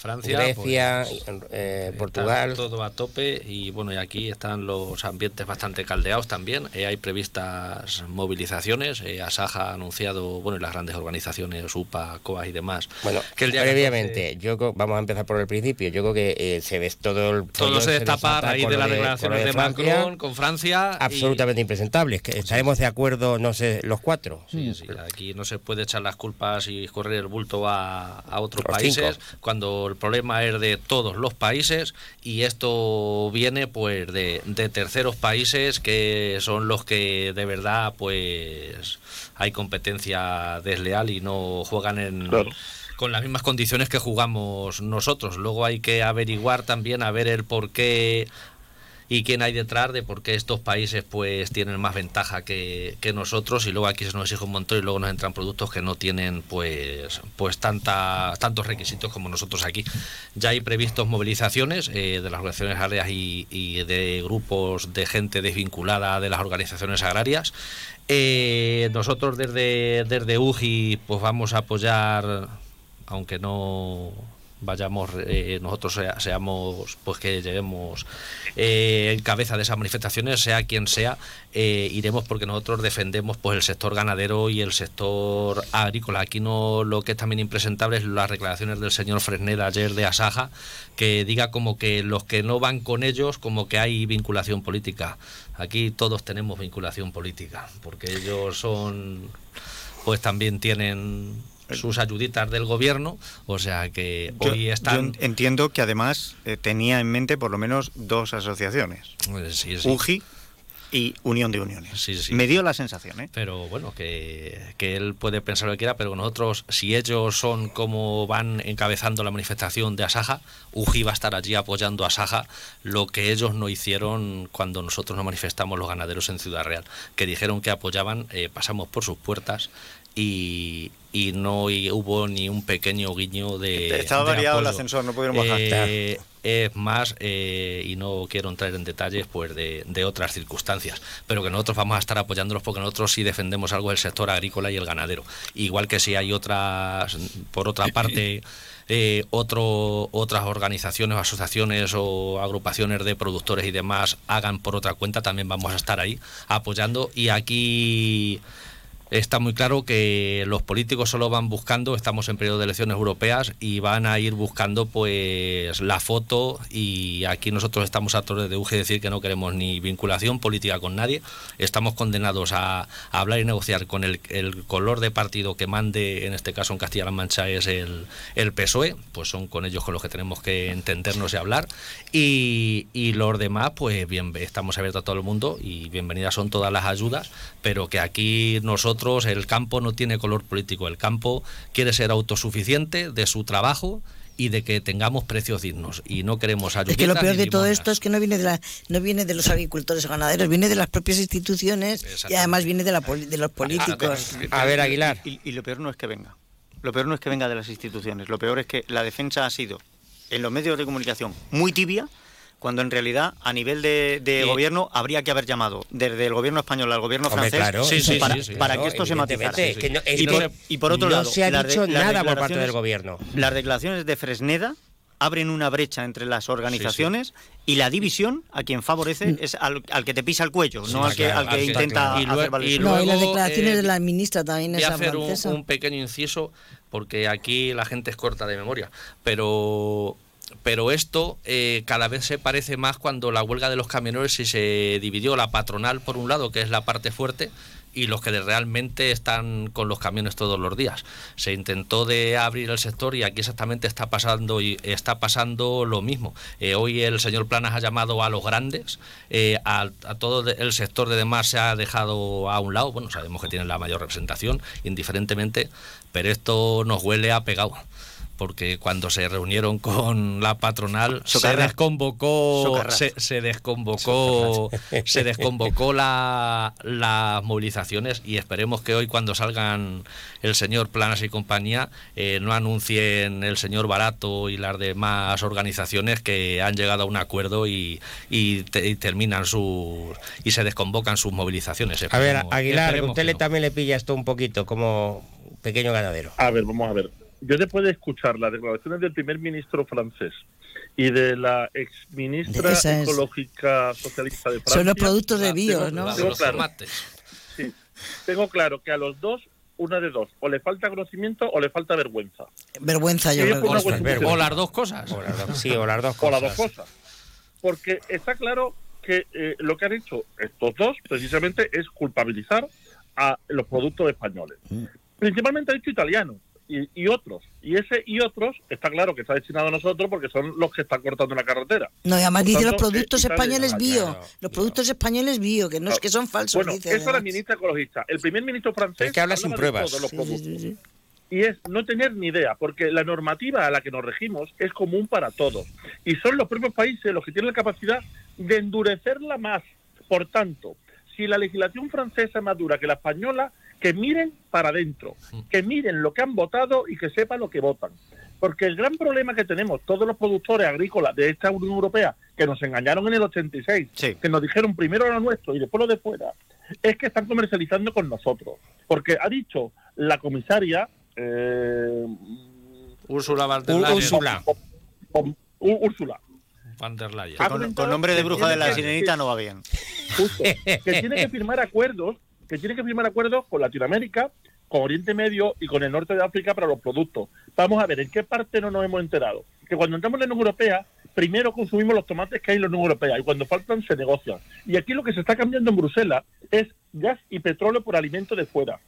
Francia, Grecia, pues, eh, Portugal. todo a tope y bueno, y aquí están los ambientes bastante caldeados también. Eh, hay previstas movilizaciones. Eh, Asaja ha anunciado, bueno, y las grandes organizaciones, UPA, COA y demás. Bueno, que el día previamente, yo vamos a empezar por el principio. Yo creo que eh, se ves todo el Todo se destapa a raíz de las declaraciones de, Francia. Macron con Francia. y- absolutamente impresentables. Que estaremos de acuerdo, no sé, los cuatro. Sí, sí, aquí no se puede echar las culpas y correr el bulto a, a otros Los países cinco. cuando el problema es de todos los países y esto viene pues de, de terceros países que son los que de verdad pues hay competencia desleal y no juegan en Claro. con las mismas condiciones que jugamos nosotros. Luego hay que averiguar también a ver el por qué y quién hay detrás de por qué estos países pues tienen más ventaja que, que nosotros y luego aquí se nos exige un montón y luego nos entran productos que no tienen pues pues tanta, tantos requisitos como nosotros aquí. Ya hay previstos movilizaciones eh, de las organizaciones agrarias y, de grupos de gente desvinculada de las organizaciones agrarias. Eh, nosotros desde, desde UGI pues vamos a apoyar, aunque no vayamos eh, nosotros sea- seamos pues que lleguemos eh, en cabeza de esas manifestaciones sea quien sea eh, iremos porque nosotros defendemos pues el sector ganadero y el sector agrícola. Aquí no lo que es también impresentable es las declaraciones del señor Fresneda ayer de Asaja que diga como que los que no van con ellos como que hay vinculación política. Aquí todos tenemos vinculación política porque ellos son pues también tienen sus ayuditas del gobierno, o sea que Yo- hoy están... yo entiendo que además eh, tenía en mente por lo menos dos asociaciones. Sí, sí. UGI y Unión de Uniones. Sí, sí. Me dio la sensación, ¿eh? Pero bueno, que, que él puede pensar lo que quiera, pero nosotros, si ellos son como van encabezando la manifestación de Asaja, UGI va a estar allí apoyando a Asaja, lo que ellos no hicieron cuando nosotros nos manifestamos los ganaderos en Ciudad Real, que dijeron que apoyaban, eh, pasamos por sus puertas y, y no y hubo ni un pequeño guiño de. Estaba de variado el ascensor, no pudieron bajar. Eh, es más, eh, y no quiero entrar en detalles pues de, de otras circunstancias, pero que nosotros vamos a estar apoyándolos porque nosotros sí defendemos algo del sector agrícola y el ganadero. Igual que si hay otras, por otra parte, eh, otro, otras organizaciones o asociaciones o agrupaciones de productores y demás hagan por otra cuenta, también vamos a estar ahí apoyando. Y aquí está muy claro que los políticos solo van buscando, estamos en periodo de elecciones europeas y van a ir buscando pues la foto y aquí nosotros estamos a torre de UGE decir que no queremos ni vinculación política con nadie, estamos condenados a, hablar y negociar con el, color de partido que mande, en este caso en Castilla-La Mancha es el, PSOE, pues son con ellos con los que tenemos que entendernos y hablar. Y los demás pues bien, estamos abiertos a todo el mundo y bienvenidas son todas las ayudas, pero que aquí nosotros el campo no tiene color político, el campo quiere ser autosuficiente de su trabajo y de que tengamos precios dignos y no queremos ayudas. Es que lo peor de todo esto es que no viene de la, no viene de los agricultores o ganaderos, viene de las propias instituciones y además viene de, la, poli- de los políticos. Y, y lo peor no es que venga. Lo peor no es que venga de las instituciones. Lo peor es que la defensa ha sido en los medios de comunicación muy tibia, cuando en realidad a nivel de, de Sí. gobierno habría que haber llamado desde el gobierno español al gobierno Hombre, francés claro. Sí, sí, para, sí, sí, para claro, que esto se matizara. es que no- es y, por, y por otro no lado, se ha las dicho nada por parte declaraciones- del gobierno. Las declaraciones de Fresneda abren una brecha entre las organizaciones y la división a quien favorece es al, al que te pisa el cuello, no al que, al que intenta Y hacer valer y su- No, y las luego, declaraciones eh, de la ministra también Voy a esa hacer un, francesa. un pequeño inciso, porque aquí la gente es corta de memoria, pero pero esto eh, cada vez se parece más cuando la huelga de los camioneros y se dividió la patronal por un lado, que es la parte fuerte, y los que realmente están con los camiones todos los días. Se intentó de abrir el sector y aquí exactamente está pasando y está pasando lo mismo. Eh, hoy el señor Planas ha llamado a los grandes, eh, a, a todo el sector de demás se ha dejado a un lado. Bueno, sabemos que tienen la mayor representación, indiferentemente, pero esto nos huele a pegado. Porque cuando se reunieron con la patronal se desconvocó, se, se desconvocó, se desconvocó la, las movilizaciones y esperemos que hoy cuando salgan el señor Planas y compañía eh, no anuncien el señor Barato y las demás organizaciones que han llegado a un acuerdo y, y te- y terminan sus y se desconvocan sus movilizaciones. A ver, Aguilar, usted no. también le pilla esto un poquito como pequeño ganadero. A ver, vamos a ver. Yo después de escuchar las declaraciones del primer ministro francés y de la ex ministra Esa es. ecológica socialista de Francia. Son los productos de bio, tengo- ¿no? Tengo Los claro, tomates. sí, tengo claro que a los dos, una de dos, o le falta conocimiento o le falta vergüenza. Vergüenza, yo creo. O las dos cosas. O las dos- sí, o las dos o las cosas. dos cosas. Porque está claro que eh, lo que han hecho estos dos, precisamente, es culpabilizar a los productos españoles. Principalmente ha dicho italianos y, y otros. Y ese y otros está claro que está destinado a nosotros porque son los que están cortando la carretera. No, y además Por dice los productos españoles Ah, bio. claro, los productos españoles bio, que no es que son falsos. Bueno, dice, eso es la ministra ecologista. El primer ministro francés Es que habla sin pruebas. todos los sí. y es no tener ni idea, porque la normativa a la que nos regimos es común para todos. Y son los propios países los que tienen la capacidad de endurecerla más. Por tanto, si la legislación francesa es más dura que la española, que miren para adentro, que miren lo que han votado y que sepan lo que votan. Porque el gran problema que tenemos todos los productores agrícolas de esta Unión Europea, que nos engañaron en el 86, que nos dijeron primero lo nuestro y después lo de fuera, es que están comercializando con nosotros. Porque ha dicho la comisaria... Eh, Úrsula van der Ú- Leyen. Úrsula. Úrsula. Van der Leyen. Ha Con, con nombre de bruja de la que- sirenita no va bien. Justo, que tiene que firmar acuerdos, que tiene que firmar acuerdos con Latinoamérica, con Oriente Medio y con el norte de África para los productos. Vamos a ver, ¿en qué parte no nos hemos enterado? Que cuando entramos en la Unión Europea, primero consumimos los tomates que hay en la Unión Europea y cuando faltan se negocian. Y aquí lo que se está cambiando en Bruselas es gas y petróleo por alimento de fuera.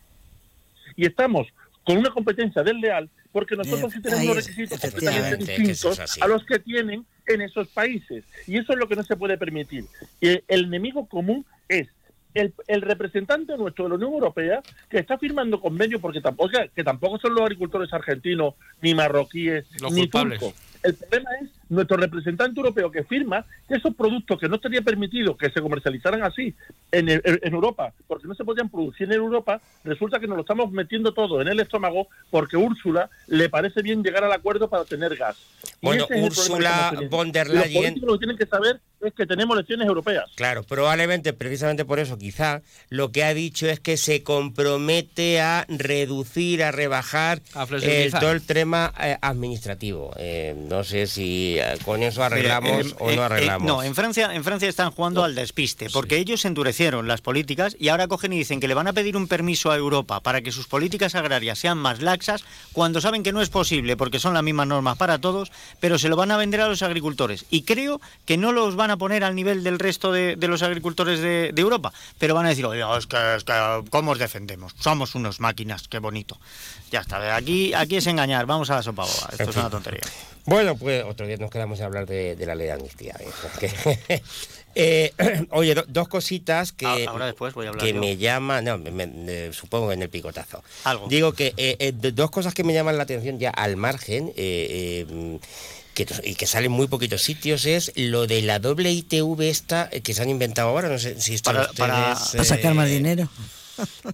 Y estamos con una competencia desleal porque nosotros sí tenemos unos requisitos completamente es distintos a los que tienen en esos países. Y eso es lo que no se puede permitir. Y el enemigo común es el, el representante nuestro de la Unión Europea que está firmando convenios porque tampoco, que tampoco son los agricultores argentinos, ni marroquíes, Los ni culpables. turcos. El problema es nuestro representante europeo que firma que esos productos que no estaría permitido que se comercializaran así en, el- en Europa, porque no se podían producir en Europa, resulta que nos lo estamos metiendo todo en el estómago porque Úrsula le parece bien llegar al acuerdo para tener gas. Bueno, Úrsula von der Los Leyen- políticos lo que tienen que saber es que tenemos elecciones europeas. Claro, probablemente, precisamente por eso, quizá lo que ha dicho es que se compromete a reducir, a rebajar A todo el tema eh, administrativo. Eh, no sé si eh, con eso arreglamos Mire, o eh, no eh, arreglamos. no, en Francia, en Francia están jugando al despiste, porque ellos endurecieron las políticas y ahora cogen y dicen que le van a pedir un permiso a Europa para que sus políticas agrarias sean más laxas, cuando saben que no es posible, porque son las mismas normas para todos, pero se lo van a vender a los agricultores. Y creo que no los van a poner al nivel del resto de, de los agricultores de, de Europa, pero van a decir, oye, es que, es que, ¿cómo os defendemos? Somos unos máquinas, qué bonito. Ya está, aquí, aquí es engañar, vamos a la sopa boba, esto es una tontería. Bueno, pues otro día nos quedamos a hablar de, de la ley de amnistía. ¿eh? Eh, oye, do- dos cositas que, Ah, Ahora después voy a hablar que yo. me llaman, no, me- me- supongo que en el picotazo. Algo. Digo que eh, eh, dos cosas que me llaman la atención ya al margen. eh, eh, que, y que salen muy poquitos sitios es lo de la doble ITV esta que se han inventado ahora, no sé si están Para- ustedes, para- Para sacar más eh, dinero.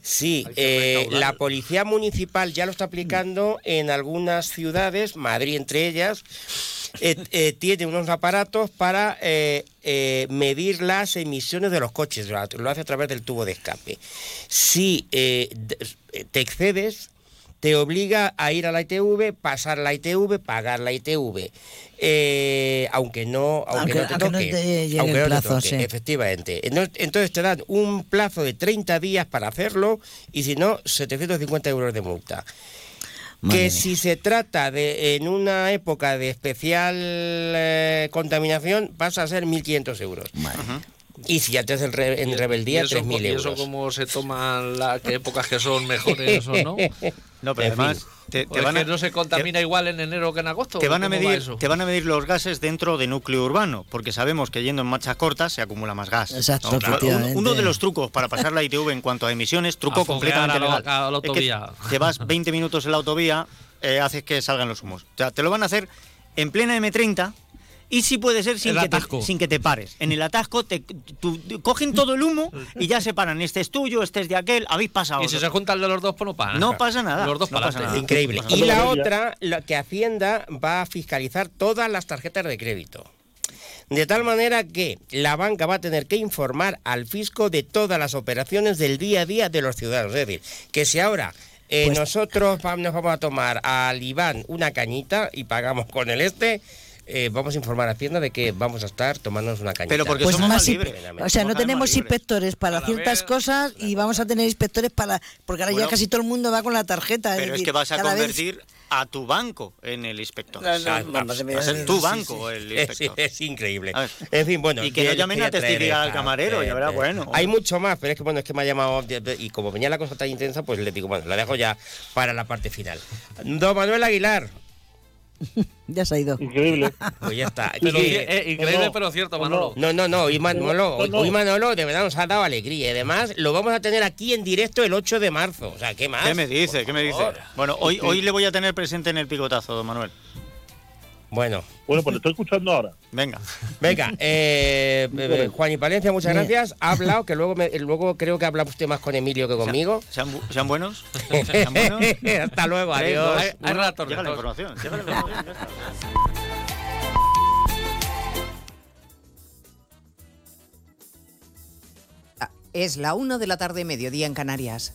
Sí, eh, la policía municipal ya lo está aplicando en algunas ciudades, Madrid entre ellas, eh, eh, tiene unos aparatos para medir las emisiones de los coches, lo ha- lo hace a través del tubo de escape. Si te excedes, te obliga a ir a la ITV, pasar la ITV, pagar la ITV. eh, aunque no aunque, Aunque- no te aunque no toque, te llegue aunque el no te plazo, toque, sí. efectivamente Entonces- te dan un plazo de 30 días para hacerlo y si no 750 euros de multa Madre que mía. si se trata de en una época de especial eh, contaminación pasa a ser 1.500 euros y si ya te haces en, re- en rebeldía ¿Y eso, 3.000 ¿Y eso euros cómo se toman las épocas que son mejores o no? No, pero además te, te Pues van a, no se contamina igual en enero que en agosto. te van a ¿Cómo va medir te van a medir los gases dentro de núcleo urbano, porque sabemos que yendo en marchas cortas se acumula más gas. Exacto, ¿no? Claro, efectivamente. uno, uno de los trucos para pasar la ITV en cuanto a emisiones, truco A completamente a la- legal, a la es que te vas 20 minutos en la autovía, eh, haces que salgan los humos. O sea, te lo van a hacer en plena M30 y si puede ser sin El que, te, atasco. sin que te pares. En el atasco te, cogen todo el humo y ya se paran. Este es tuyo, este es de aquel, habéis pasado. Y si se juntan de los dos, pues no pasa No pasa nada, Los dos no pasa nada. increíble y la otra la que Hacienda va a fiscalizar todas las tarjetas de crédito de tal manera que la banca va a tener que informar al fisco de todas las operaciones del día a día de los ciudadanos. Es decir, que si ahora eh, Pues- nosotros nos vamos a tomar al Iván una cañita y pagamos con el este, eh, vamos a informar a Hacienda de que vamos a estar tomándonos una cañita. Pero porque Pues somos más libres. o sea, no tenemos inspectores para ciertas cosas y vamos a tener inspectores para porque ahora Bueno, ya casi todo el mundo va con la tarjeta. Pero es decir, que vas a vez- convertir a tu banco en el inspector. No, no, O sea, vamos, va a ser tu sí, banco el es, inspector. es increíble. En fin, bueno. Y que no ya- llamen a testificar al camarero, ya verá, bueno. Hay mucho más, pero es que bueno, es que me ha llamado y como venía la cosa tan intensa, pues le digo, bueno, la dejo ya para la parte final. Don Manuel Aguilar, Ya se ha ido. Increíble. pues ya está. Pero, eh, increíble, no, pero cierto, no, Manolo. no, no, no, hoy Manolo, No, no. hoy Manolo de verdad nos ha dado alegría. Y además lo vamos a tener aquí en directo el 8 de marzo. O sea, ¿qué más? ¿Qué me dice? ¿Qué me dice? Bueno, hoy, hoy le voy a tener presente en el picotazo, don Manuel. Bueno. Bueno, pues lo estoy escuchando ahora. Venga. Venga, eh, eh, Juan y Palencia, muchas gracias. Ha hablado, que luego, me- luego creo que habla usted más con Emilio que conmigo. ¿Sean, bu- sean buenos? ¿Sean buenos? Hasta luego, adiós. Hay- Llega la información. llega la información, ya está. Es la 1 de la tarde, mediodía en Canarias.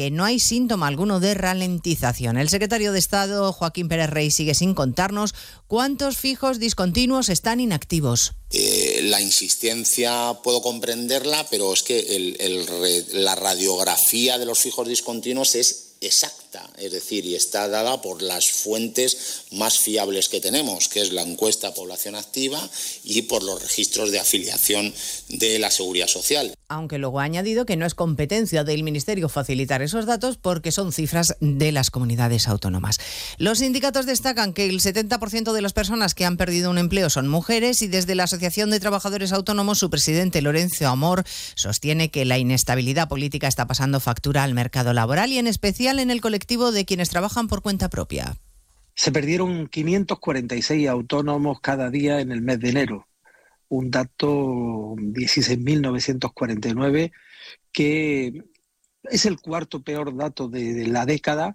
que no hay síntoma alguno de ralentización. El secretario de Estado, Joaquín Pérez Rey, sigue sin contarnos cuántos fijos discontinuos están inactivos. Eh, la insistencia puedo comprenderla, pero es que la radiografía de los fijos discontinuos es exacta, es decir, y está dada por las fuentes más fiables que tenemos, que es la encuesta población activa y por los registros de afiliación de la seguridad social. Aunque luego ha añadido que no es competencia del Ministerio facilitar esos datos porque son cifras de las comunidades autónomas. Los sindicatos destacan que el 70% de las personas que han perdido un empleo son mujeres y desde la Asociación de Trabajadores Autónomos su presidente Lorenzo Amor sostiene que la inestabilidad política está pasando factura al mercado laboral y en especial en el colectivo de quienes trabajan por cuenta propia. Se perdieron 546 autónomos cada día en el mes de enero, un dato 16.949 que es el cuarto peor dato de, la década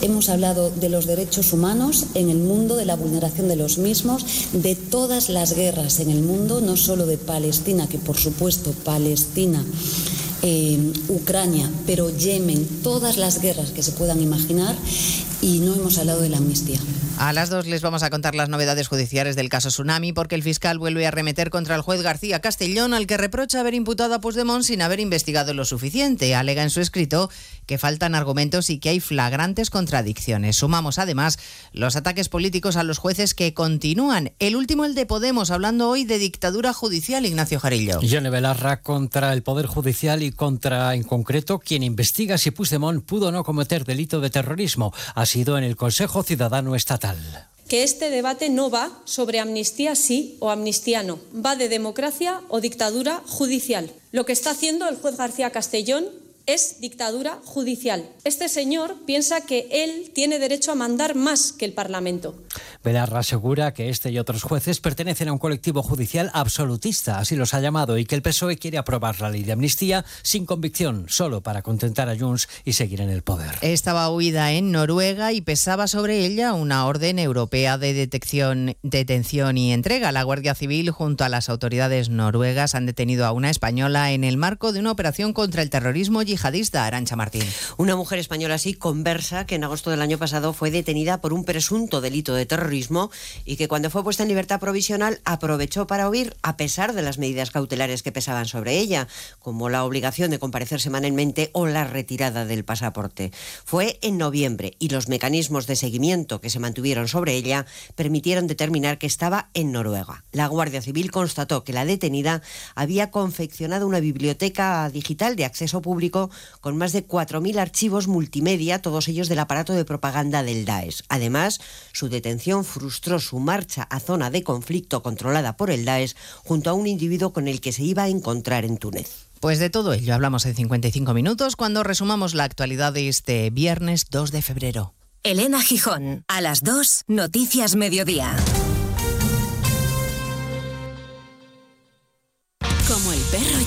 Hemos hablado de los derechos humanos en el mundo, de la vulneración de los mismos, de todas las guerras en el mundo, no solo de Palestina, que por supuesto Palestina, eh, Ucrania, pero Yemen, todas las guerras que se puedan imaginar, y no hemos hablado de la amnistía. A las dos les vamos a contar las novedades judiciales del caso Tsunami porque el fiscal vuelve a remeter contra el juez García Castellón al que reprocha haber imputado a Puigdemont sin haber investigado lo suficiente. Alega en su escrito que faltan argumentos y que hay flagrantes contradicciones. Sumamos además los ataques políticos a los jueces que continúan. El último el de Podemos, hablando hoy de dictadura judicial, Ignacio Jarillo. Yone Belarra contra el Poder Judicial y contra, en concreto, quien investiga si Puigdemont pudo o no cometer delito de terrorismo. Sido en el Consejo Ciudadano Estatal. que este debate no va sobre amnistía sí o amnistía no, va de democracia o dictadura judicial. Lo que está haciendo el juez García Castellón es dictadura judicial. Este señor piensa que él tiene derecho a mandar más que el Parlamento. Belarra asegura que este y otros jueces pertenecen a un colectivo judicial absolutista, así los ha llamado, y que el PSOE quiere aprobar la ley de amnistía sin convicción, solo para contentar a Junts y seguir en el poder. Estaba huida en Noruega y pesaba sobre ella una orden europea de detección, detención y entrega. La Guardia Civil junto a las autoridades noruegas han detenido a una española en el marco de una operación contra el terrorismo yihadista yihadista, Arancha Martín. Una mujer española así conversa que en agosto del año pasado fue detenida por un presunto delito de terrorismo y que cuando fue puesta en libertad provisional aprovechó para huir a pesar de las medidas cautelares que pesaban sobre ella, como la obligación de comparecer semanalmente o la retirada del pasaporte. Fue en noviembre y los mecanismos de seguimiento que se mantuvieron sobre ella permitieron determinar que estaba en Noruega. La Guardia Civil constató que la detenida había confeccionado una biblioteca digital de acceso público con más de 4.000 archivos multimedia, todos ellos del aparato de propaganda del Daesh. Además, su detención frustró su marcha a zona de conflicto controlada por el Daesh junto a un individuo con el que se iba a encontrar en Túnez. Pues de todo ello hablamos en 55 minutos cuando resumamos la actualidad de este viernes 2 de febrero. Elena Gijón, a las 2, Noticias Mediodía.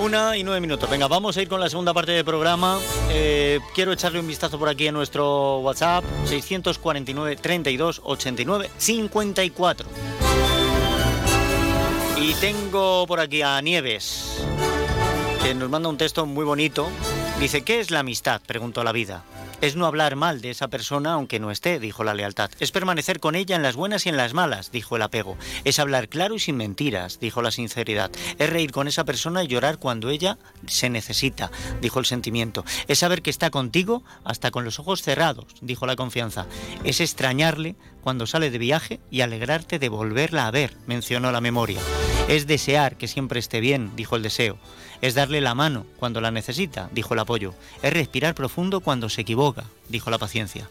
Una y nueve minutos. Venga, vamos a ir con la segunda parte del programa. Eh, quiero echarle un vistazo por aquí a nuestro WhatsApp, 649 32 89 54. Y tengo por aquí a Nieves, que nos manda un texto muy bonito. Dice, ¿qué es la amistad? Preguntó la vida. Es no hablar mal de esa persona aunque no esté, dijo la lealtad. Es permanecer con ella en las buenas y en las malas, dijo el apego. Es hablar claro y sin mentiras, dijo la sinceridad. Es reír con esa persona y llorar cuando ella se necesita, dijo el sentimiento. Es saber que está contigo hasta con los ojos cerrados, dijo la confianza. Es extrañarle cuando sale de viaje y alegrarte de volverla a ver, mencionó la memoria. Es desear que siempre esté bien, dijo el deseo. Es darle la mano cuando la necesita, dijo el apoyo. Es respirar profundo cuando se equivoca, dijo la paciencia.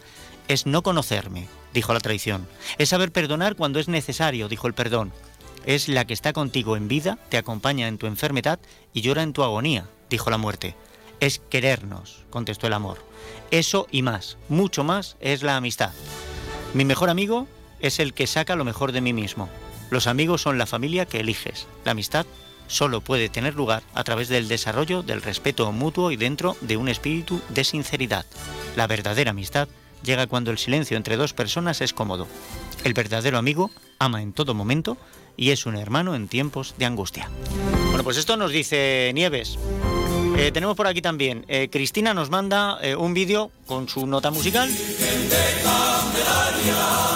Es no conocerme, dijo la traición. Es saber perdonar cuando es necesario, dijo el perdón. Es la que está contigo en vida, te acompaña en tu enfermedad y llora en tu agonía, dijo la muerte. Es querernos, contestó el amor. Eso y más, mucho más, es la amistad. Mi mejor amigo es el que saca lo mejor de mí mismo. Los amigos son la familia que eliges. La amistad solo puede tener lugar a través del desarrollo del respeto mutuo y dentro de un espíritu de sinceridad. La verdadera amistad llega cuando el silencio entre dos personas es cómodo. El verdadero amigo ama en todo momento y es un hermano en tiempos de angustia. Bueno, pues esto nos dice Nieves. Eh, tenemos por aquí también, eh, Cristina nos manda eh, un vídeo con su nota musical.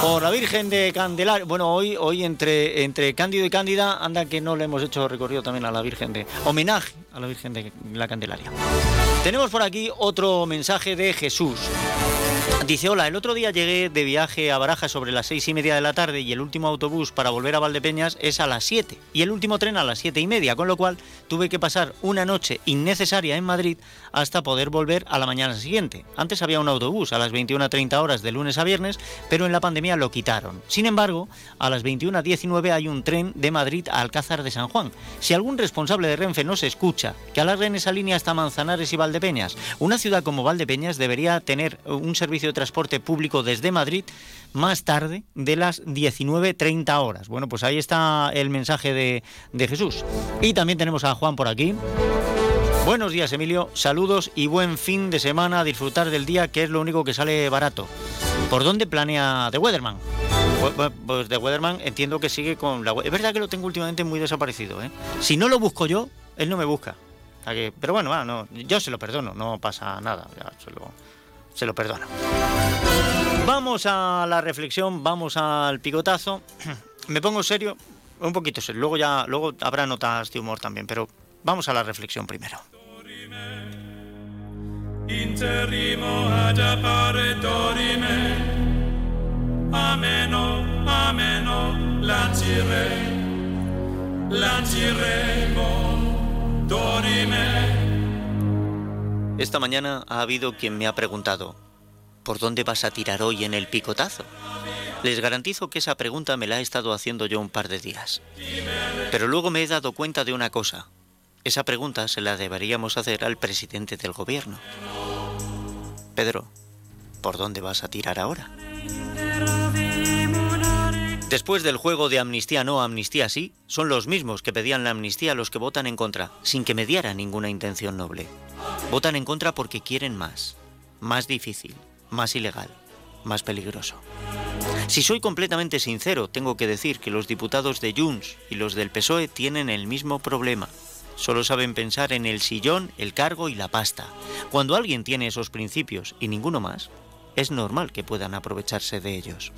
Por la Virgen de Candelaria. Bueno, hoy, hoy entre, entre Cándido y Cándida, anda que no le hemos hecho recorrido también a la Virgen de. Homenaje a la Virgen de la Candelaria. Tenemos por aquí otro mensaje de Jesús. Dice, hola, el otro día llegué de viaje a Baraja sobre las seis y media de la tarde y el último autobús para volver a Valdepeñas es a las 7 y el último tren a las siete y media, con lo cual tuve que pasar una noche innecesaria en Madrid hasta poder volver a la mañana siguiente. Antes había un autobús a las 21.30 horas de lunes a viernes, pero en la pandemia lo quitaron. Sin embargo, a las 21.19 hay un tren de Madrid a Alcázar de San Juan. Si algún responsable de Renfe no se escucha, que alarguen esa línea hasta Manzanares y Valdepeñas. Una ciudad como Valdepeñas debería tener un servicio de transporte público desde Madrid más tarde de las 19.30 horas. Bueno, pues ahí está el mensaje de, Jesús. Y también tenemos a Juan por aquí. Buenos días, Emilio. Saludos y buen fin de semana. Disfrutar del día, que es lo único que sale barato. ¿Por dónde planea The Weatherman? Pues, The Weatherman entiendo que sigue con la. Es verdad que lo tengo últimamente muy desaparecido. ¿eh? Si no lo busco yo, él no me busca. Pero bueno, no, yo se lo perdono, no pasa nada. ya se, lo, se lo perdono. Vamos a la reflexión, vamos al picotazo. Me pongo serio, un poquito serio. Luego ya, luego habrá notas de humor también, pero vamos a la reflexión primero. interrimo ad appare dorime ameno ameno Esta mañana ha habido quien me ha preguntado, ¿por dónde vas a tirar hoy en el picotazo? Les garantizo que esa pregunta me la he estado haciendo yo un par de días. Pero luego me he dado cuenta de una cosa. Esa pregunta se la deberíamos hacer al presidente del gobierno. Pedro, ¿por dónde vas a tirar ahora? Después del juego de amnistía no, amnistía sí, son los mismos que pedían la amnistía los que votan en contra, sin que mediara ninguna intención noble. Votan en contra porque quieren más, más difícil, más ilegal, más peligroso. Si soy completamente sincero, tengo que decir que los diputados de Junts y los del PSOE tienen el mismo problema. Solo saben pensar en el sillón, el cargo y la pasta. Cuando alguien tiene esos principios y ninguno más, es normal que puedan aprovecharse de ellos.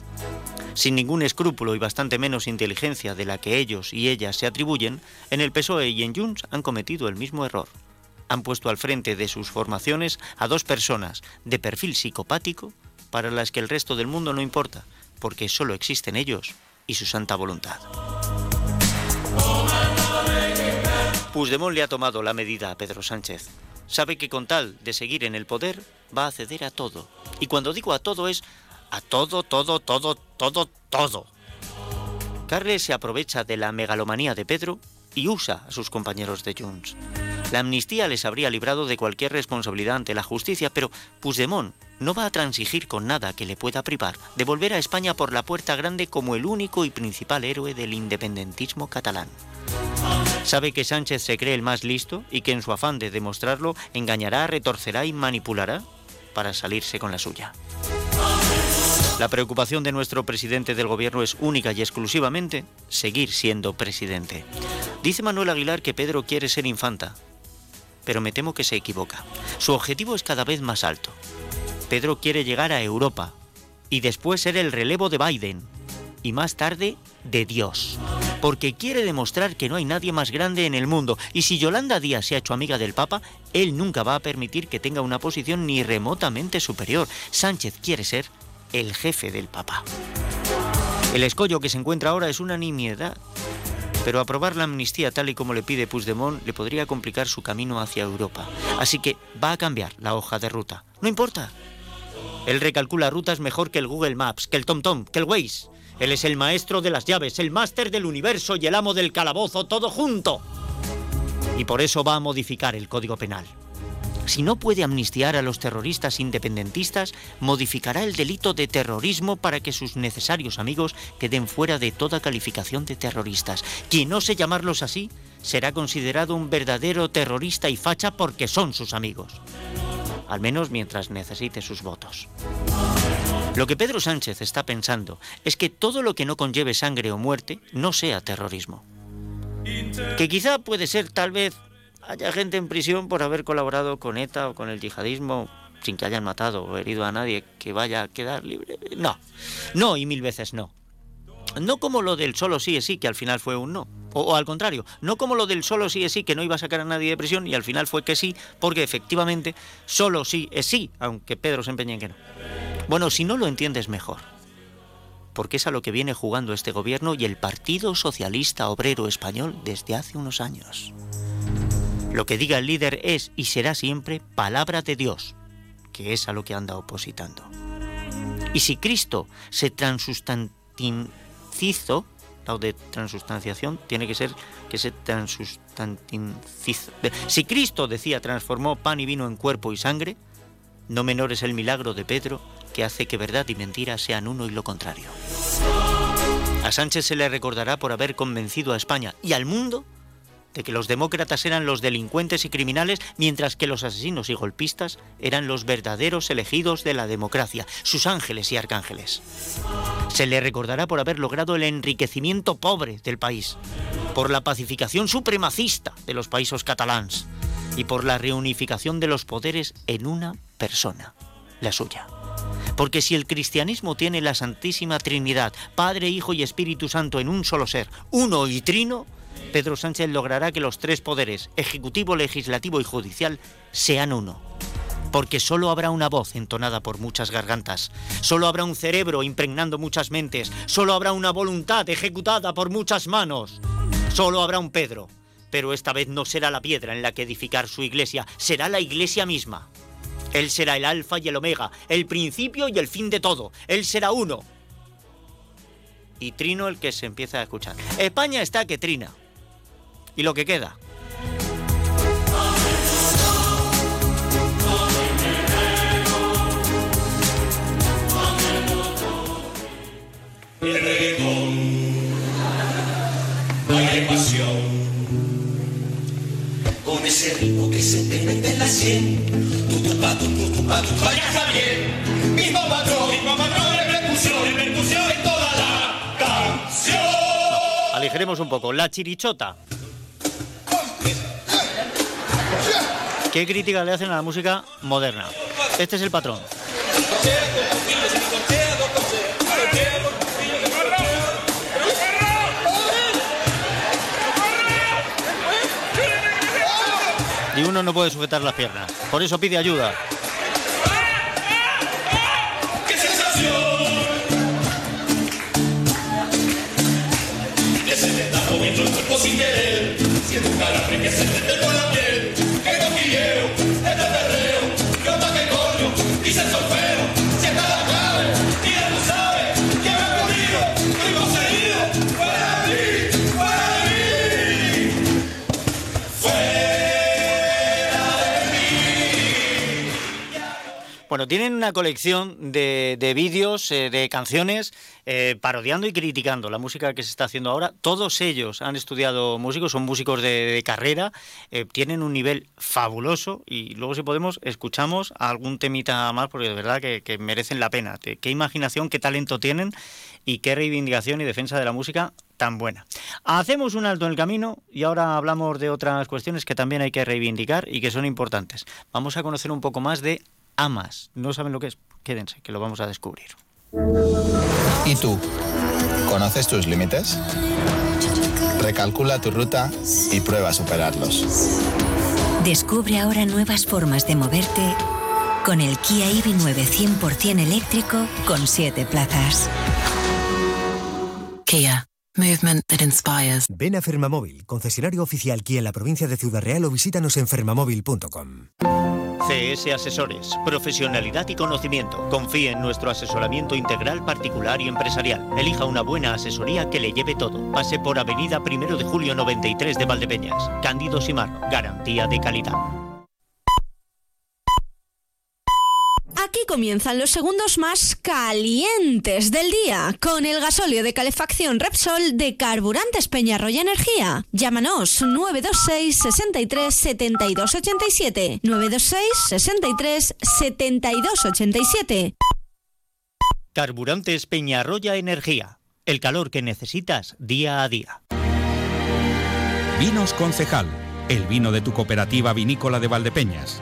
Sin ningún escrúpulo y bastante menos inteligencia de la que ellos y ellas se atribuyen, en el PSOE y en Junts han cometido el mismo error. Han puesto al frente de sus formaciones a dos personas de perfil psicopático para las que el resto del mundo no importa, porque solo existen ellos y su santa voluntad. Puigdemont le ha tomado la medida a Pedro Sánchez. Sabe que con tal de seguir en el poder va a ceder a todo. Y cuando digo a todo es a todo, todo, todo, todo, todo. Carles se aprovecha de la megalomanía de Pedro y usa a sus compañeros de Junts. La amnistía les habría librado de cualquier responsabilidad ante la justicia, pero Puigdemont no va a transigir con nada que le pueda privar de volver a España por la puerta grande como el único y principal héroe del independentismo catalán. Sabe que Sánchez se cree el más listo y que en su afán de demostrarlo engañará, retorcerá y manipulará para salirse con la suya. La preocupación de nuestro presidente del gobierno es única y exclusivamente seguir siendo presidente. Dice Manuel Aguilar que Pedro quiere ser infanta, pero me temo que se equivoca. Su objetivo es cada vez más alto. Pedro quiere llegar a Europa y después ser el relevo de Biden y más tarde de Dios. Porque quiere demostrar que no hay nadie más grande en el mundo y si Yolanda Díaz se ha hecho amiga del Papa, él nunca va a permitir que tenga una posición ni remotamente superior. Sánchez quiere ser el jefe del Papa. El escollo que se encuentra ahora es una nimiedad, pero aprobar la amnistía tal y como le pide Puigdemont le podría complicar su camino hacia Europa. Así que va a cambiar la hoja de ruta. No importa. Él recalcula rutas mejor que el Google Maps, que el TomTom, que el Waze. Él es el maestro de las llaves, el máster del universo y el amo del calabozo, todo junto. Y por eso va a modificar el Código Penal. Si no puede amnistiar a los terroristas independentistas, modificará el delito de terrorismo para que sus necesarios amigos queden fuera de toda calificación de terroristas. Quien no sé llamarlos así, será considerado un verdadero terrorista y facha porque son sus amigos. Al menos mientras necesite sus votos. Lo que Pedro Sánchez está pensando es que todo lo que no conlleve sangre o muerte no sea terrorismo. Que quizá puede ser tal vez haya gente en prisión por haber colaborado con ETA o con el yihadismo sin que hayan matado o herido a nadie que vaya a quedar libre. No, no y mil veces no. No como lo del solo sí es sí, que al final fue un no. O, al contrario, no como lo del solo sí es sí, que no iba a sacar a nadie de prisión y al final fue que sí, porque efectivamente solo sí es sí, aunque Pedro se empeñe en que no. Bueno, si no lo entiendes mejor, porque es a lo que viene jugando este gobierno y el Partido Socialista Obrero Español desde hace unos años. Lo que diga el líder es y será siempre palabra de Dios, que es a lo que anda opositando. Y si Cristo se de transustanciación, tiene que ser que se transustancizo. Si Cristo decía transformó pan y vino en cuerpo y sangre, no menor es el milagro de Pedro que hace que verdad y mentira sean uno y lo contrario. A Sánchez se le recordará por haber convencido a España y al mundo de que los demócratas eran los delincuentes y criminales, mientras que los asesinos y golpistas eran los verdaderos elegidos de la democracia, sus ángeles y arcángeles. Se le recordará por haber logrado el enriquecimiento pobre del país, por la pacificación supremacista de los países catalans y por la reunificación de los poderes en una persona, la suya. Porque si el cristianismo tiene la Santísima Trinidad, Padre, Hijo y Espíritu Santo en un solo ser, uno y trino, Pedro Sánchez logrará que los tres poderes, ejecutivo, legislativo y judicial, sean uno. Porque solo habrá una voz entonada por muchas gargantas, solo habrá un cerebro impregnando muchas mentes, solo habrá una voluntad ejecutada por muchas manos, solo habrá un Pedro. Pero esta vez no será la piedra en la que edificar su iglesia, será la iglesia misma. Él será el alfa y el omega, el principio y el fin de todo. Él será uno. Y trino el que se empieza a escuchar. España está que trina y lo que queda. Con ese ritmo que se te mete en la sien, tu tu pa tu tu tu pa tu pa ya está bien, mismo patrón, mismo patrón, repercusión, repercusión en toda la canción. Aligeremos un poco. La chirichota. ¿Qué crítica le hacen a la música moderna? Este es el patrón. Y uno no puede sujetar las piernas. Por eso pide ayuda. ¡Qué sensación! Que se te está moviendo el cuerpo sin querer, siendo un calambre que se mete por la Bueno, tienen una colección de, de vídeos, eh, de canciones, eh, parodiando y criticando la música que se está haciendo ahora. Todos ellos han estudiado músicos, son músicos de, carrera, eh, tienen un nivel fabuloso y luego si podemos escuchamos algún temita más porque de verdad que, merecen la pena. Qué imaginación, qué talento tienen y qué reivindicación y defensa de la música tan buena. Hacemos un alto en el camino y ahora hablamos de otras cuestiones que también hay que reivindicar y que son importantes. Vamos a conocer un poco más de AMAS. ¿No saben lo que es? Quédense, que lo vamos a descubrir. ¿Y tú? ¿Conoces tus límites? Recalcula tu ruta y prueba a superarlos. Descubre ahora nuevas formas de moverte con el Kia EV9 100% eléctrico con 7 plazas. Kia. Movement that inspires. Ven a Fermamóvil, concesionario oficial Kia en la provincia de Ciudad Real o visítanos en fermamóvil.com. CS Asesores, profesionalidad y conocimiento. Confíe en nuestro asesoramiento integral particular y empresarial. Elija una buena asesoría que le lleve todo. Pase por Avenida Primero de Julio 93 de Valdepeñas. Cándido Simar, garantía de calidad. Aquí comienzan los segundos más calientes del día con el gasóleo de calefacción Repsol de Carburantes Peñarroya Energía. Llámanos 926 63 72 87 926 63 72 87. Carburantes Peñarroya Energía. El calor que necesitas día a día. Vinos Concejal, el vino de tu cooperativa vinícola de Valdepeñas.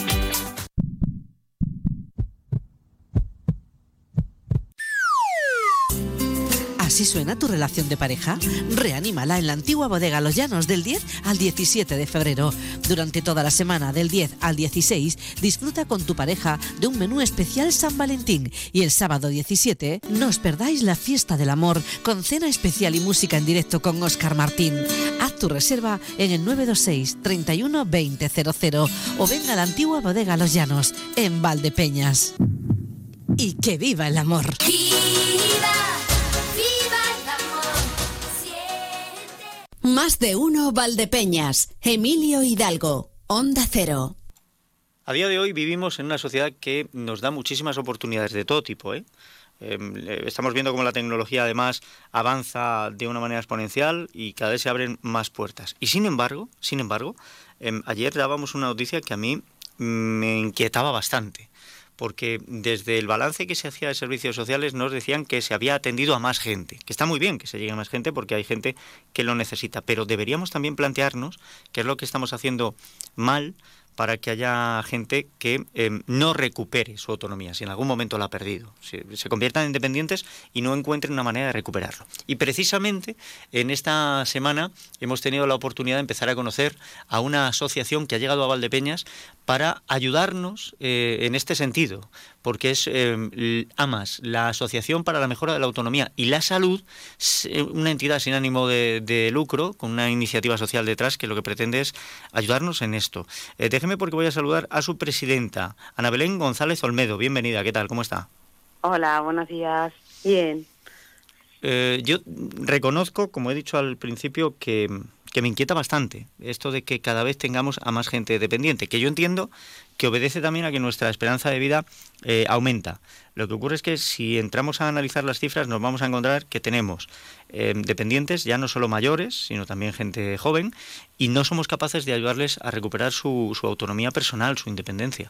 ¿Así suena tu relación de pareja? Reanímala en la antigua bodega Los Llanos del 10 al 17 de febrero. Durante toda la semana del 10 al 16 disfruta con tu pareja de un menú especial San Valentín y el sábado 17 no os perdáis la fiesta del amor con cena especial y música en directo con Oscar Martín. Haz tu reserva en el 926 31 2000 o venga a la antigua bodega Los Llanos en Valdepeñas. Y que viva el amor. Más de uno Valdepeñas. Emilio Hidalgo. Onda Cero. A día de hoy vivimos en una sociedad que nos da muchísimas oportunidades de todo tipo. ¿eh? Em, eh, estamos viendo cómo la tecnología además avanza de una manera exponencial y cada vez se abren más puertas. Y sin embargo, sin embargo, em, ayer dábamos una noticia que a mí me inquietaba bastante porque desde el balance que se hacía de servicios sociales nos decían que se había atendido a más gente, que está muy bien que se llegue a más gente porque hay gente que lo necesita, pero deberíamos también plantearnos qué es lo que estamos haciendo mal para que haya gente que eh, no recupere su autonomía, si en algún momento la ha perdido, se, conviertan en independientes y no encuentren una manera de recuperarlo. Y precisamente en esta semana hemos tenido la oportunidad de empezar a conocer a una asociación que ha llegado a Valdepeñas para ayudarnos eh, en este sentido, porque es eh, AMAS, la Asociación para la Mejora de la Autonomía y la Salud, eh, una entidad sin ánimo de, lucro, con una iniciativa social detrás que lo que pretende es ayudarnos en esto. déjeme porque voy a saludar a su presidenta, Ana Belén González Olmedo. Bienvenida, ¿qué tal? ¿Cómo está? Hola, buenos días. Bien. yo reconozco, como he dicho al principio, que que me inquieta bastante, esto de que cada vez tengamos a más gente dependiente, que yo entiendo que obedece también a que nuestra esperanza de vida eh, aumenta. Lo que ocurre es que si entramos a analizar las cifras nos vamos a encontrar que tenemos eh, dependientes ya no solo mayores, sino también gente joven, y no somos capaces de ayudarles a recuperar su, autonomía personal, su independencia.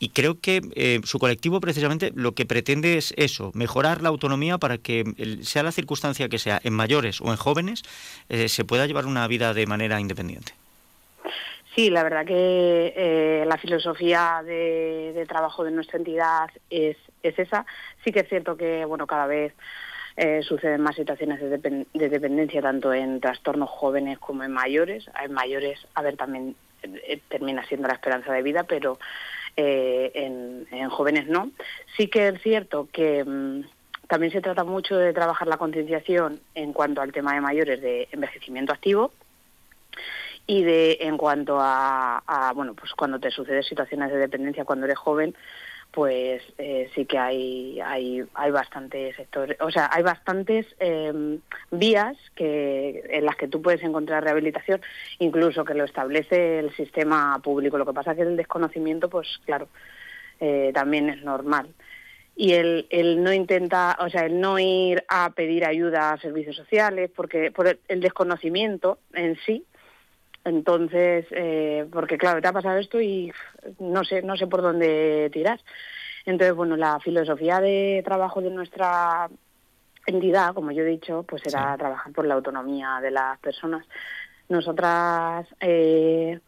Y creo que eh, su colectivo precisamente lo que pretende es eso, mejorar la autonomía para que, sea la circunstancia que sea, en mayores o en jóvenes, se pueda llevar una vida de manera independiente. Sí, la verdad que eh, la filosofía de, trabajo de nuestra entidad es, esa. Sí que es cierto que bueno cada vez eh, suceden más situaciones de, dependencia tanto en trastornos jóvenes como en mayores. En mayores, a ver, también eh, termina siendo la esperanza de vida, pero en, jóvenes no. Sí que es cierto que mm, también se trata mucho de trabajar la concienciación en cuanto al tema de mayores de envejecimiento activo y de en cuanto a, bueno pues cuando te suceden situaciones de dependencia cuando eres joven pues eh, sí que hay hay hay bastantes sectores o sea hay bastantes em, vías que en las que tú puedes encontrar rehabilitación incluso que lo establece el sistema público. Lo que pasa es que el desconocimiento pues claro eh, también es normal. Y el, el no intenta, o sea, el no ir a pedir ayuda a servicios sociales, porque por el desconocimiento en sí, entonces, eh, porque claro, te ha pasado esto y no sé, no sé por dónde tirar. Entonces, bueno, la filosofía de trabajo de nuestra entidad, como yo he dicho, pues era trabajar por la autonomía de las personas. Nosotras eh,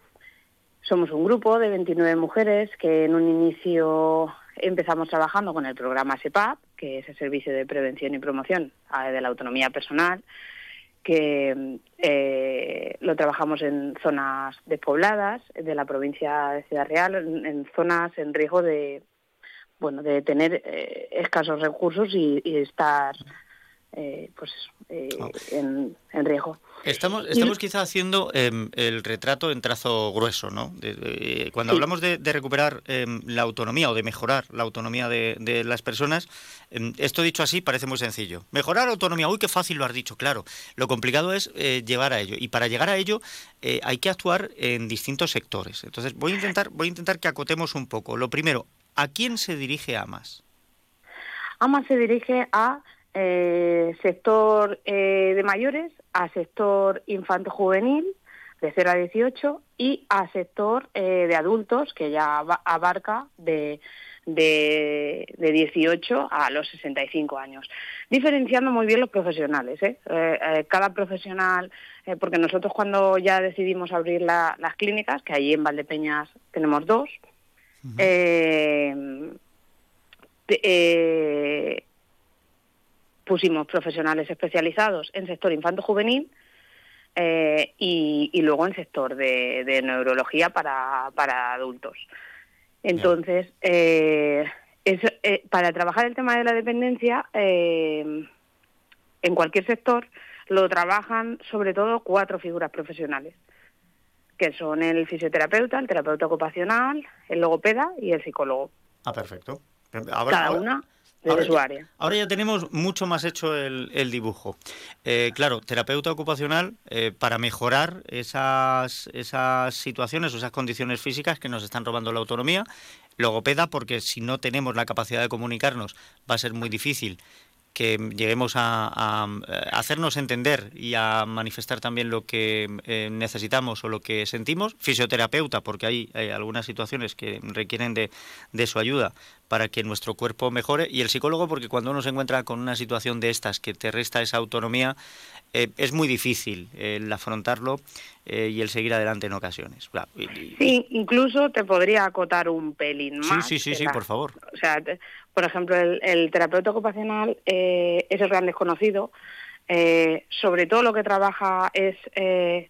somos un grupo de 29 mujeres que en un inicio empezamos trabajando con el programa SEPAP, que es el Servicio de Prevención y Promoción eh, de la Autonomía Personal, que eh, lo trabajamos en zonas despobladas de la provincia de Ciudad Real, en, zonas en riesgo de bueno de tener eh, escasos recursos y, estar eh, pues ah. en, riesgo. Estamos, estamos quizá haciendo em, el retrato en trazo grueso, ¿no? cuando hablamos de, recuperar em, la autonomía o de mejorar la autonomía de, las personas, em, esto dicho así parece muy sencillo. Mejorar la autonomía, uy, qué fácil lo has dicho, claro. Lo complicado es eh, llevar a ello. Y para llegar a ello eh, hay que actuar en distintos sectores. Entonces voy a intentar, voy a intentar que acotemos un poco. Lo primero, ¿a quién se dirige AMAS? AMAS se dirige a eh, sector eh, de mayores, a sector infanto-juvenil de 0 a 18 y a sector eh, de adultos que ya abarca de, de, de, 18 a los 65 años. Diferenciando muy bien los profesionales. ¿eh? cada profesional, porque nosotros cuando ya decidimos abrir las clínicas, que allí en Valdepeñas tenemos dos, pusimos profesionales especializados en sector infanto-juvenil eh, y, luego en sector de, neurología para, para, adultos. Entonces, eh, eh, para trabajar el tema de la dependencia, en cualquier sector lo trabajan sobre todo cuatro figuras profesionales, que son el fisioterapeuta, el terapeuta ocupacional, el logopeda y el psicólogo. Ah, perfecto. Cada una ahora, ya tenemos mucho más hecho el, dibujo. Eh, claro, terapeuta ocupacional eh, para mejorar esas, esas situaciones o esas condiciones físicas que nos están robando la autonomía. Logopeda, porque si no tenemos la capacidad de comunicarnos va a ser muy difícil que lleguemos a, hacernos entender y a manifestar también lo que eh, necesitamos o lo que sentimos. Fisioterapeuta, porque hay, algunas situaciones que requieren de, de, su ayuda para que nuestro cuerpo mejore. Y el psicólogo, porque cuando uno se encuentra con una situación de estas que te resta esa autonomía, eh, es muy difícil el afrontarlo eh, y el seguir adelante en ocasiones. Sí, incluso te podría acotar un pelín más. Sí, sí, sí, sí por favor. O sea, por ejemplo, el, terapeuta ocupacional eh, es el gran desconocido. sobre todo lo que trabaja es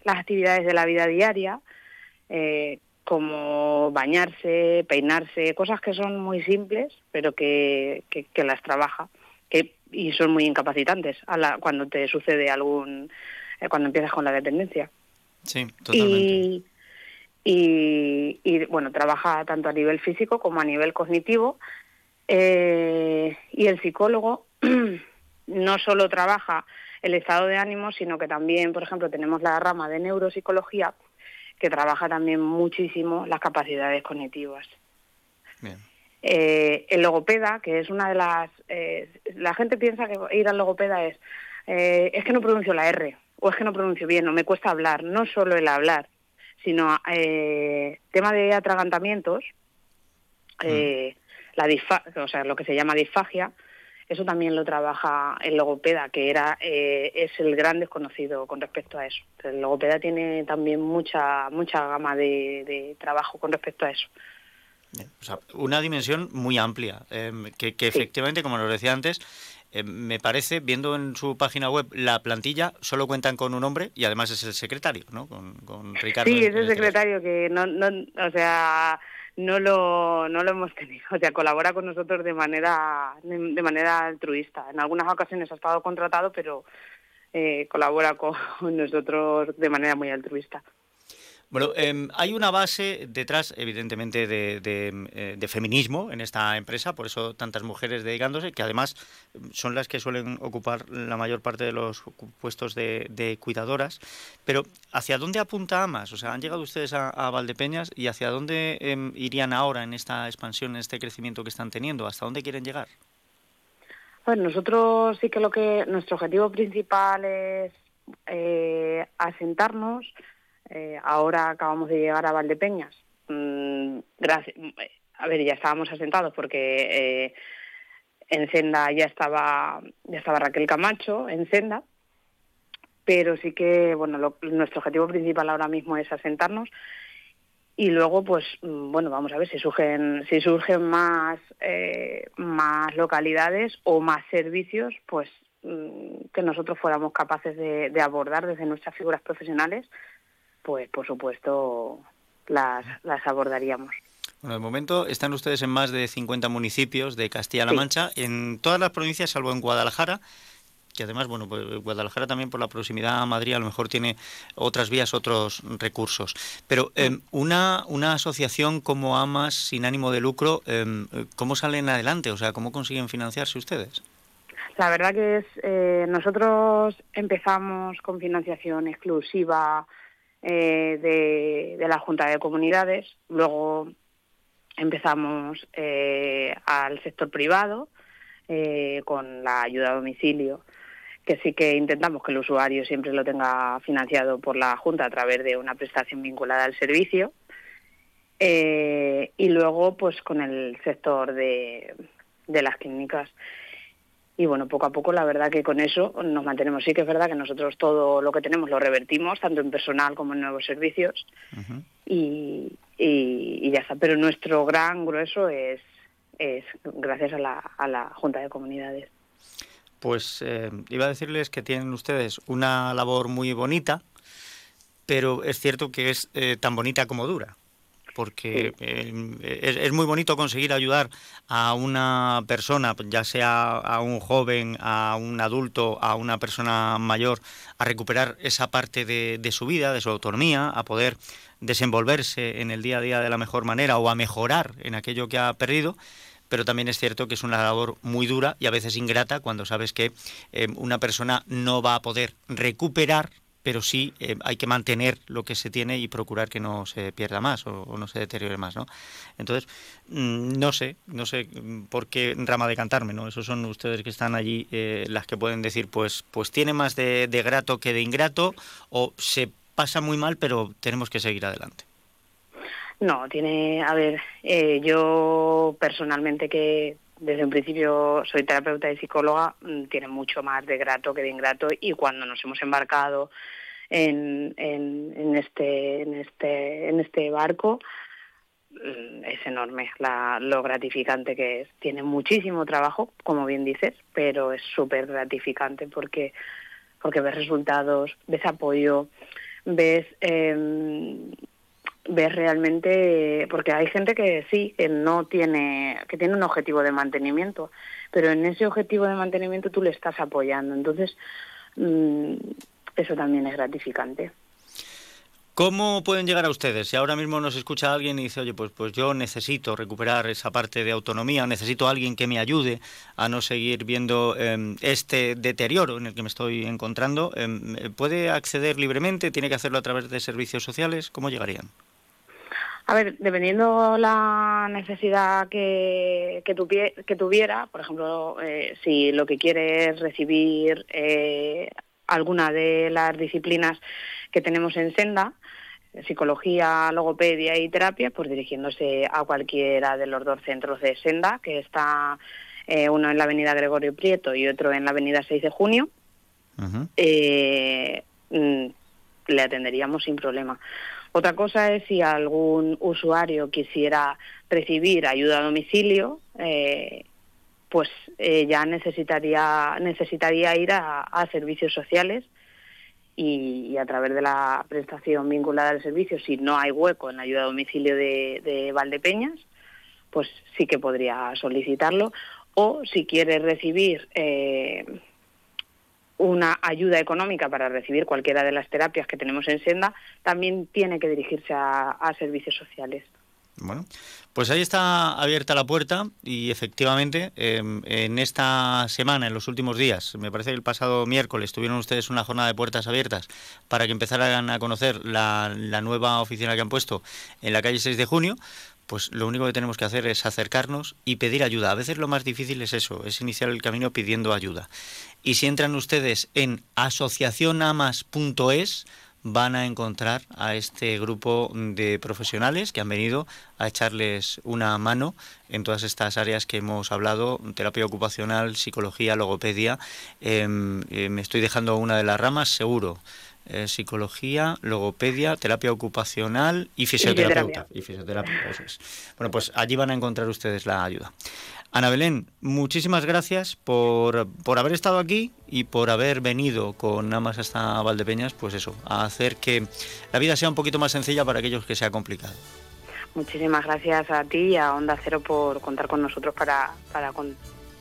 las actividades de la vida diaria, como bañarse, peinarse, cosas que son muy simples, pero que, que, que las trabaja que, y son muy incapacitantes a la, cuando te sucede algún, eh, cuando empiezas con la dependencia. Sí, totalmente. Y, y, y, bueno, trabaja tanto a nivel físico como a nivel cognitivo. Eh, y el psicólogo no solo trabaja el estado de ánimo, sino que también, por ejemplo, tenemos la rama de neuropsicología que trabaja también muchísimo las capacidades cognitivas. Bien. Eh, el logopeda, que es una de las... Eh, la gente piensa que ir al logopeda es, eh, es que no pronuncio la R, o es que no pronuncio bien, o me cuesta hablar. No solo el hablar, sino eh, tema de atragantamientos, eh, la disfa o sea, lo que se llama disfagia, eso también lo trabaja el logopeda, que era eh, es el gran desconocido con respecto a eso. El logopeda tiene también mucha mucha gama de, de trabajo con respecto a eso. O sea, una dimensión muy amplia, eh, que, que efectivamente, como lo decía antes, eh, me parece, viendo en su página web la plantilla, solo cuentan con un hombre y además es el secretario, ¿no? Con, con Ricardo. Sí, es el este secretario que no, no, o sea, no lo, no lo hemos tenido, o sea, colabora con nosotros de manera, de, manera altruista. En algunas ocasiones ha estado contratado, pero eh, colabora con nosotros de manera muy altruista. Bueno, em, hay una base detrás, evidentemente, de, de, eh, de feminismo en esta empresa, por eso tantas mujeres dedicándose, que además em, son las que suelen ocupar la mayor parte de los puestos de, de cuidadoras. Pero, ¿hacia dónde apunta AMAS? O sea, han llegado ustedes a, Valdepeñas y ¿hacia dónde em, irían ahora en esta expansión, en este crecimiento que están teniendo? ¿Hasta dónde quieren llegar? Bueno, nosotros sí que lo que nuestro objetivo principal es eh, asentarnos. Eh, ahora acabamos de llegar a Valdepeñas. Mm, gracias, a ver, ya estábamos asentados porque eh, en Senda ya estaba ya estaba Raquel Camacho en Senda, pero sí que bueno lo- nuestro objetivo principal ahora mismo es asentarnos. Y luego pues mm, bueno vamos a ver si surgen si surgen más eh, más localidades o más servicios pues mm, que nosotros fuéramos capaces de abordar desde nuestras figuras profesionales pues por supuesto las las abordaríamos Bueno, de momento están ustedes en más de 50 municipios de Castilla-La Mancha, en todas las provincias, salvo en Guadalajara, que además, bueno, pues Guadalajara también por la proximidad a Madrid a lo mejor tiene otras vías, otros recursos. Pero eh, una, una asociación como AMAS sin ánimo de lucro, eh, ¿cómo salen adelante? O sea, ¿cómo consiguen financiarse ustedes? La verdad que es, eh, nosotros empezamos con financiación exclusiva eh, de, la Junta de Comunidades, luego empezamos eh, al sector privado eh, con la ayuda a domicilio, que sí que intentamos que el usuario siempre lo tenga financiado por la Junta a través de una prestación vinculada al servicio. Eh, y luego, pues con el sector de, de las clínicas. Y bueno, poco a poco, la verdad que con eso nos mantenemos. Sí que es verdad que nosotros todo lo que tenemos lo revertimos, tanto en personal como en nuevos servicios, y, y, y ya está. Pero nuestro gran grueso es, es gracias a la, a la Junta de Comunidades. Pues eh, iba a decirles que tienen ustedes una labor muy bonita, pero es cierto que es eh, tan bonita como dura. Porque eh, es, es muy bonito conseguir ayudar a una persona, ya sea a un joven, a un adulto, a una persona mayor, a recuperar esa parte de, de su vida, de su autonomía, a poder desenvolverse en el día a día de la mejor manera o a mejorar en aquello que ha perdido. Pero también es cierto que es una labor muy dura y a veces ingrata cuando sabes que eh, una persona no va a poder recuperar, pero sí eh, hay que mantener lo que se tiene y procurar que no se pierda más o, no se deteriore más, ¿no? Entonces, mm, no sé, no sé mm, por qué rama de cantarme, ¿no? Esos son ustedes que están allí eh, las que pueden decir, pues, pues tiene más de, de grato que de ingrato o se pasa muy mal, pero tenemos que seguir adelante. No, tiene, a ver, eh, yo personalmente que desde un principio soy terapeuta y psicóloga, mm, tiene mucho más de grato que de ingrato y cuando nos hemos embarcado en, en, en este en este este barco mm, es enorme la, lo gratificante que es. Tiene muchísimo trabajo, como bien dices, pero es súper gratificante porque porque ves resultados, ves apoyo, ves eh, ves realmente, porque hay gente que sí, que no tiene, que tiene un objetivo de mantenimiento, pero en ese objetivo de mantenimiento tú le estás apoyando. Entonces, mm, eso también es gratificante. ¿Cómo pueden llegar a ustedes? Si ahora mismo nos escucha alguien y dice, oye, pues, pues yo necesito recuperar esa parte de autonomía, necesito a alguien que me ayude a no seguir viendo em, este deterioro en el que me estoy encontrando, em, ¿puede acceder libremente? ¿Tiene que hacerlo a través de servicios sociales? ¿Cómo llegarían? A ver, dependiendo la necesidad que, que, tuviera, por ejemplo, eh, si lo que quiere es recibir eh, alguna de las disciplinas que tenemos en Senda, psicología, logopedia y terapia, pues dirigiéndose a cualquiera de los dos centros de Senda, que está eh, uno en la avenida Gregorio Prieto y otro en la avenida 6 de junio, eh, mm, le atenderíamos sin problema. Otra cosa es si algún usuario quisiera recibir ayuda a domicilio, eh, pues ya necesitaría, necesitaría ir a servicios sociales y, a través de la prestación vinculada al servicio, si no hay hueco en la ayuda a domicilio de, Valdepeñas, pues sí que podría solicitarlo. O si quiere recibir eh, una ayuda económica para recibir cualquiera de las terapias que tenemos en Senda, también tiene que dirigirse a servicios sociales. Bueno, pues ahí está abierta la puerta y efectivamente em, en esta semana, en los últimos días, me parece que el pasado miércoles tuvieron ustedes una jornada de puertas abiertas para que empezaran a conocer la, la nueva oficina que han puesto en la calle 6 de junio, pues lo único que tenemos que hacer es acercarnos y pedir ayuda. A veces lo más difícil es eso, es iniciar el camino pidiendo ayuda. Y si entran ustedes en asociacionamas.es, van a encontrar a este grupo de profesionales que han venido a echarles una mano en todas estas áreas que hemos hablado, terapia ocupacional, psicología, logopedia. Em, eh, me estoy dejando una de las ramas, seguro. Eh, psicología, logopedia, terapia ocupacional y fisioterapeuta. Y fisioterapia, Bueno, pues allí van a encontrar ustedes la ayuda. Ana Belén, muchísimas gracias por, por, haber estado aquí y por haber venido con Amas hasta Valdepeñas, pues eso, a hacer que la vida sea un poquito más sencilla para aquellos que sea complicado. Muchísimas gracias a ti y a Onda Cero por contar con nosotros para, para,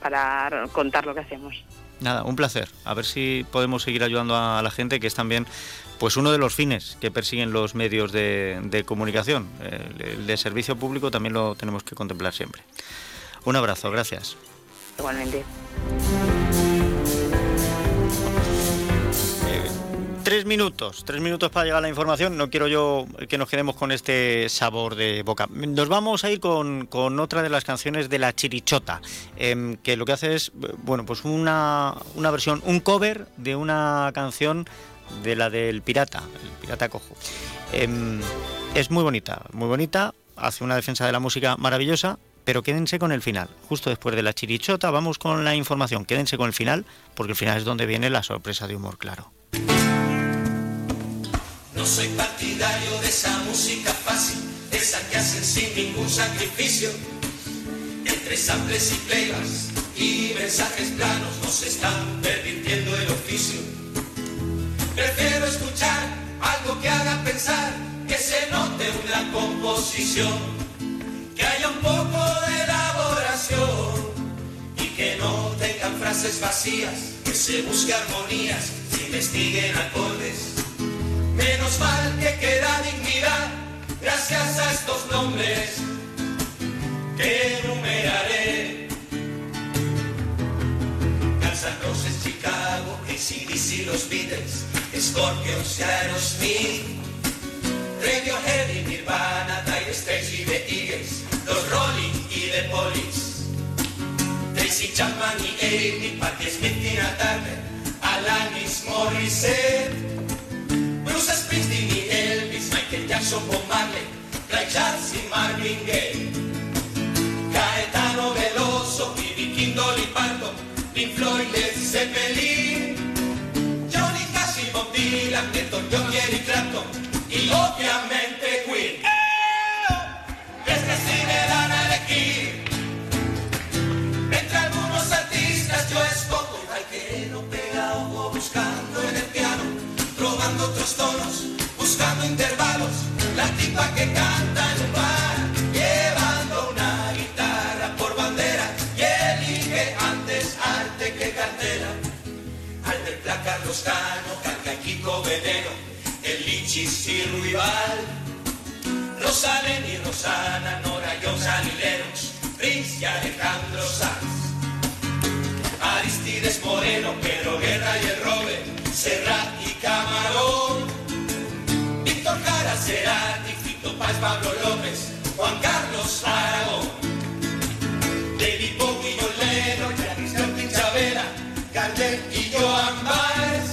para contar lo que hacemos. Nada, un placer. A ver si podemos seguir ayudando a la gente, que es también pues uno de los fines que persiguen los medios de, de comunicación. el de servicio público también lo tenemos que contemplar siempre. Un abrazo, gracias. Igualmente. Tres minutos, tres minutos para llegar a la información. No quiero yo que nos quedemos con este sabor de boca. Nos vamos a ir con, otra de las canciones de la Chirichota, em, que lo que hace es, bueno, pues una, una versión, un cover de una canción de la del pirata, el pirata cojo. Em, es muy bonita, muy bonita, hace una defensa de la música maravillosa pero quédense con el final. Justo después de la chirichota vamos con la información. Quédense con el final, porque el final es donde viene la sorpresa de humor, claro. No soy partidario de esa música fácil, esa que hacen sin ningún sacrificio. Entre samples y plegas y mensajes planos nos están permitiendo el oficio. Prefiero escuchar algo que haga pensar, que se note una composición que haya un poco de elaboración y que no tengan frases vacías, que se busque armonías, se investiguen acordes. Menos mal que queda dignidad gracias a estos nombres que enumeraré. Kansas Roses, Chicago, ACDC, los Beatles, Scorpions y Aerosmith, Radiohead y Nirvana, Dire Straits y The Eagles, los Rolling y The Police, Tracy Chapman y Amy, Patti Smith y Alanis Morissette, Bruce Springsteen y Elvis, Michael Jackson, Bob Marley, Ray Charles y Marvin Gaye, Caetano Veloso, B.B. King, Dolly Parton, Pink Floyd, Led Zeppelin, Johnny Cash y Bob Dylan, Elton John y Clapton, y obviamente Queen. Es que si me dan a elegir entre algunos artistas yo escojo al que no pega ojo buscando otros tonos, buscando intervalos, la tipa que canta en un bar, llevando una guitarra por bandera y elige antes arte que cartera. Al del Pla Carlos Cano, Carca y Kiko Veneno, el Lichis y Ruibal, Rosalén y Rosana, Nora y Osanileros, Prince y Alejandro Sanz. Aristides Moreno, Pedro Guerra y el Robe, Serrat Camarón, Víctor Jara, Cerati, Fito Paz, Pablo López, Juan Carlos Aragón, David Bowie, Lennon, Janis Joplin, Chavela, Gardel y Joan Baez,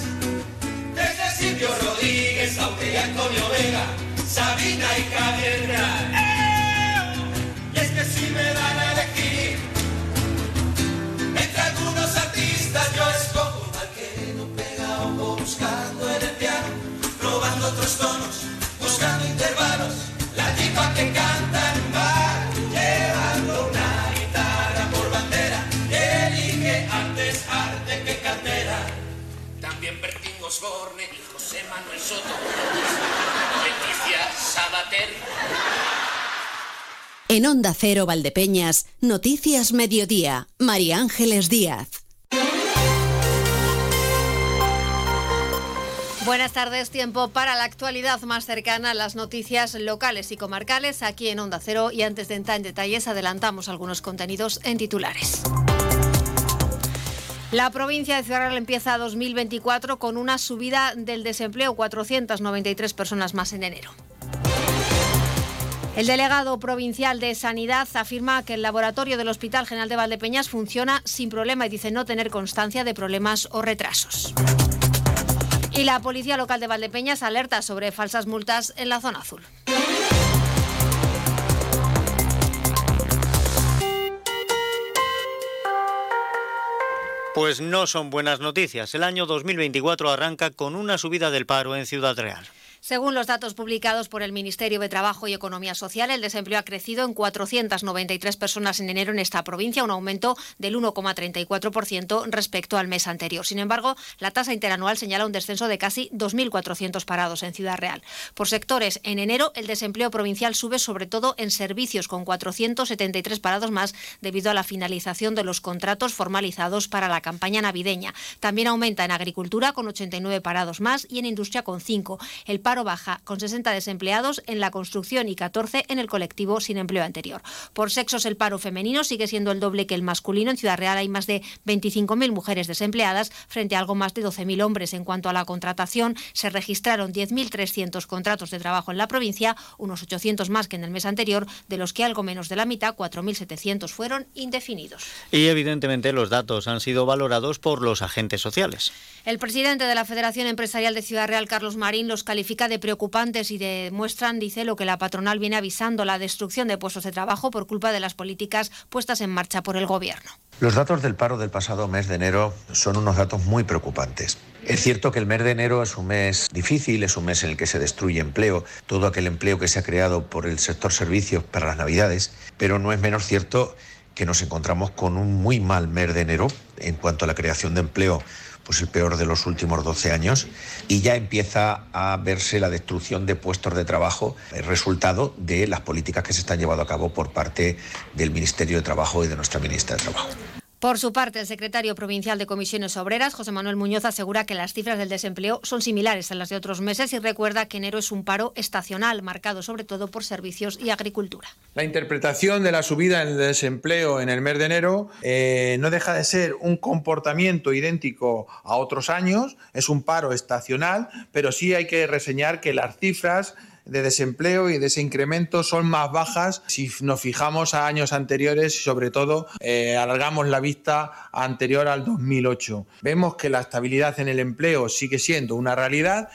desde Silvio Rodríguez, y Antonio Vega, Sabina y Javier Real. ¡Eh! Y es que si me dan a elegir entre algunos artistas yo Osborne y José Manuel Soto, Leticia Sabater. En Onda Cero Valdepeñas, Noticias Mediodía, María Ángeles Díaz. Buenas tardes, tiempo para la actualidad más cercana a las noticias locales y comarcales aquí en Onda Cero y antes de entrar en detalles adelantamos algunos contenidos en titulares. La provincia de Real empieza 2024 con una subida del desempleo, 493 personas más en enero. El delegado provincial de Sanidad afirma que el laboratorio del Hospital General de Valdepeñas funciona sin problema y dice no tener constancia de problemas o retrasos. Y la Policía Local de Valdepeñas alerta sobre falsas multas en la zona azul. Pues no son buenas noticias. El año 2024 arranca con una subida del paro en Ciudad Real. Según los datos publicados por el Ministerio de Trabajo y Economía Social, el desempleo ha crecido en 493 personas en enero en esta provincia, un aumento del 1,34% respecto al mes anterior. Sin embargo, la tasa interanual señala un descenso de casi 2.400 parados en Ciudad Real. Por sectores, en enero el desempleo provincial sube sobre todo en servicios, con 473 parados más debido a la finalización de los contratos formalizados para la campaña navideña. También aumenta en agricultura, con 89 parados más, y en industria, con 5. El paro baja, con 60 desempleados en la construcción y 14 en el colectivo sin empleo anterior. Por sexos, el paro femenino sigue siendo el doble que el masculino. En Ciudad Real hay más de 25.000 mujeres desempleadas frente a algo más de 12.000 hombres. En cuanto a la contratación, se registraron 10.300 contratos de trabajo en la provincia, unos 800 más que en el mes anterior, de los que algo menos de la mitad, 4.700, fueron indefinidos. Y evidentemente los datos han sido valorados por los agentes sociales. El presidente de la Federación Empresarial de Ciudad Real, Carlos Marín, los califica de preocupantes y demuestran, dice, lo que la patronal viene avisando, la destrucción de puestos de trabajo por culpa de las políticas puestas en marcha por el Gobierno. Los datos del paro del pasado mes de enero son unos datos muy preocupantes. Es cierto que el mes de enero es un mes difícil, es un mes en el que se destruye empleo, todo aquel empleo que se ha creado por el sector servicios para las Navidades, pero no es menos cierto que nos encontramos con un muy mal mes de enero en cuanto a la creación de empleo pues el peor de los últimos 12 años, y ya empieza a verse la destrucción de puestos de trabajo, resultado de las políticas que se están llevando a cabo por parte del Ministerio de Trabajo y de nuestra ministra de Trabajo. Por su parte, el secretario provincial de Comisiones Obreras, José Manuel Muñoz, asegura que las cifras del desempleo son similares a las de otros meses y recuerda que enero es un paro estacional, marcado sobre todo por servicios y agricultura. La interpretación de la subida en el desempleo en el mes de enero eh, no deja de ser un comportamiento idéntico a otros años, es un paro estacional, pero sí hay que reseñar que las cifras de desempleo y de ese incremento son más bajas si nos fijamos a años anteriores y sobre todo eh, alargamos la vista anterior al 2008. Vemos que la estabilidad en el empleo sigue siendo una realidad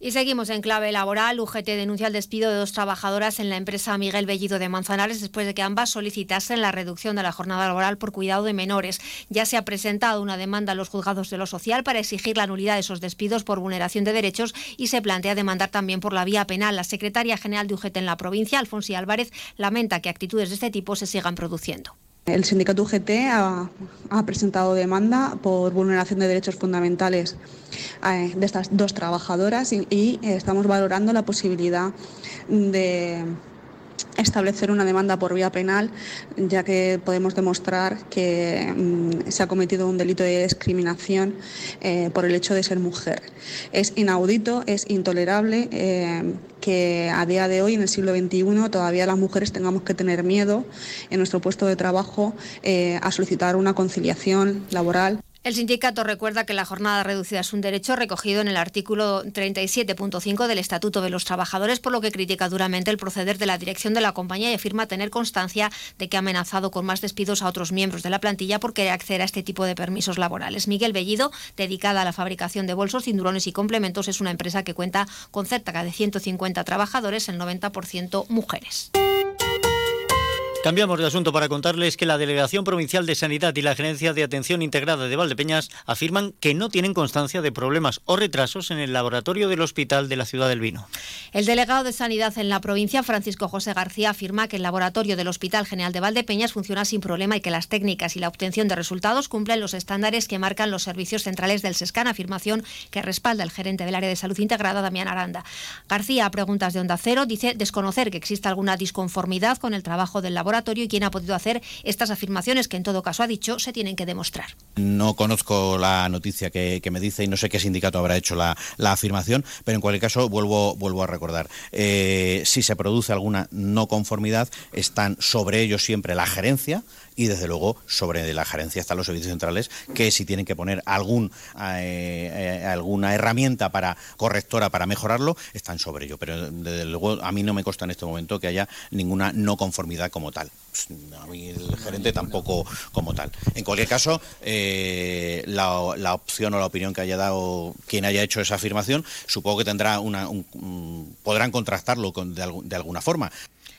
y seguimos en clave laboral. UGT denuncia el despido de dos trabajadoras en la empresa Miguel Bellido de Manzanares después de que ambas solicitasen la reducción de la jornada laboral por cuidado de menores. Ya se ha presentado una demanda a los juzgados de lo social para exigir la nulidad de esos despidos por vulneración de derechos y se plantea demandar también por la vía penal. La secretaria general de UGT en la provincia, Alfonsi Álvarez, lamenta que actitudes de este tipo se sigan produciendo. El sindicato UGT ha, presentado demanda por vulneración de derechos fundamentales eh, de estas dos trabajadoras y estamos valorando la posibilidad de establecer una demanda por vía penal, ya que podemos demostrar que mm, se ha cometido un delito de discriminación eh, por el hecho de ser mujer. Es inaudito, es intolerable eh, que a día de hoy, en el siglo XXI, todavía las mujeres tengamos que tener miedo en nuestro puesto de trabajo eh, a solicitar una conciliación laboral. El sindicato recuerda que la jornada reducida es un derecho recogido en el artículo 37.5 del Estatuto de los Trabajadores, por lo que critica duramente el proceder de la dirección de la compañía y afirma tener constancia de que ha amenazado con más despidos a otros miembros de la plantilla por querer acceder a este tipo de permisos laborales. Miguel Bellido, dedicada a la fabricación de bolsos, cinturones y complementos, es una empresa que cuenta con cerca de 150 trabajadores, el 90% mujeres. Cambiamos de asunto para contarles que la Delegación Provincial de Sanidad y la Gerencia de Atención Integrada de Valdepeñas afirman que no tienen constancia de problemas o retrasos en el laboratorio del Hospital de la Ciudad del Vino. El delegado de Sanidad en la provincia, Francisco José García, afirma que el laboratorio del Hospital General de Valdepeñas funciona sin problema y que las técnicas y la obtención de resultados cumplen los estándares que marcan los servicios centrales del SESCAN, afirmación que respalda el gerente del área de salud integrada, Damián Aranda. García, a preguntas de Onda Cero, dice desconocer que exista alguna disconformidad con el trabajo del laboratorio y quién ha podido hacer estas afirmaciones que en todo caso ha dicho se tienen que demostrar. No conozco la noticia que, que me dice y no sé qué sindicato habrá hecho la, la, afirmación, pero en cualquier caso vuelvo, vuelvo a recordar. Eh, si se produce alguna no conformidad, están sobre ello siempre la gerencia, y desde luego sobre la gerencia están los servicios centrales que si tienen que poner algún eh, eh, alguna herramienta para correctora para mejorarlo están sobre ello. Pero desde luego a mí no me consta en este momento que haya ninguna no conformidad como tal. A mí el gerente tampoco como tal. En cualquier caso eh, la, la, opción o la opinión que haya dado quien haya hecho esa afirmación supongo que tendrá una un, podrán contrastarlo con, de, de alguna forma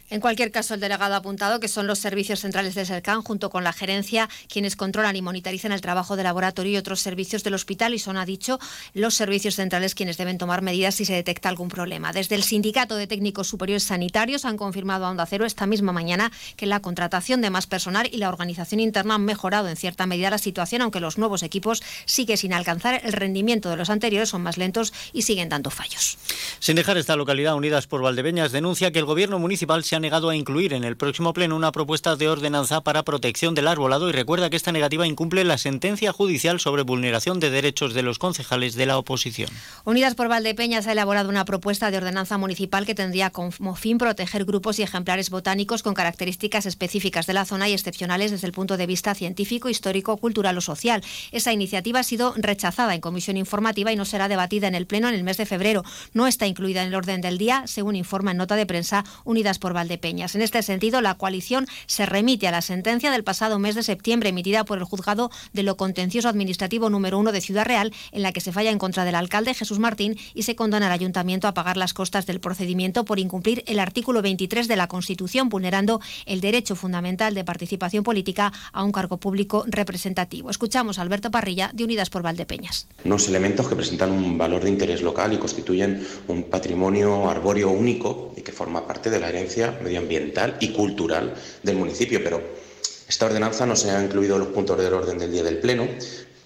en cualquier caso, el delegado ha apuntado que son los servicios centrales de SERCAN, junto con la gerencia, quienes controlan y monitorizan el trabajo de laboratorio y otros servicios del hospital y son, ha dicho, los servicios centrales quienes deben tomar medidas si se detecta algún problema. Desde el Sindicato de Técnicos Superiores Sanitarios han confirmado a Onda Cero esta misma mañana que la contratación de más personal y la organización interna han mejorado en cierta medida la situación, aunque los nuevos equipos siguen sin alcanzar el rendimiento de los anteriores, son más lentos y siguen dando fallos. Sin dejar esta localidad, Unidas por Valdepeñas denuncia que el gobierno municipal se ha negado a incluir en el próximo pleno una propuesta de ordenanza para protección del arbolado y recuerda que esta negativa incumple la sentencia judicial sobre vulneración de derechos de los concejales de la oposición. Unidas por Valdepeñas ha elaborado una propuesta de ordenanza municipal que tendría como fin proteger grupos y ejemplares botánicos con características específicas de la zona y excepcionales desde el punto de vista científico, histórico, cultural o social. Esa iniciativa ha sido rechazada en comisión informativa y no será debatida en el pleno en el mes de febrero. No está incluida en el orden del día, según informa en nota de prensa Unidas por Valdepeñas. En este sentido, la coalición se remite a la sentencia del pasado mes de septiembre emitida por el juzgado de lo contencioso administrativo número uno de Ciudad Real, en la que se falla en contra del alcalde Jesús Martín y se condena al ayuntamiento a pagar las costas del procedimiento por incumplir el artículo 23 de la Constitución, vulnerando el derecho fundamental de participación política a un cargo público representativo. Escuchamos a Alberto Parrilla de Unidas por Valdepeñas. Unos elementos que presentan un valor de interés local y constituyen un patrimonio arbóreo único y que forma parte de la herencia medioambiental y cultural del municipio, pero esta ordenanza no se ha incluido en los puntos del orden del día del Pleno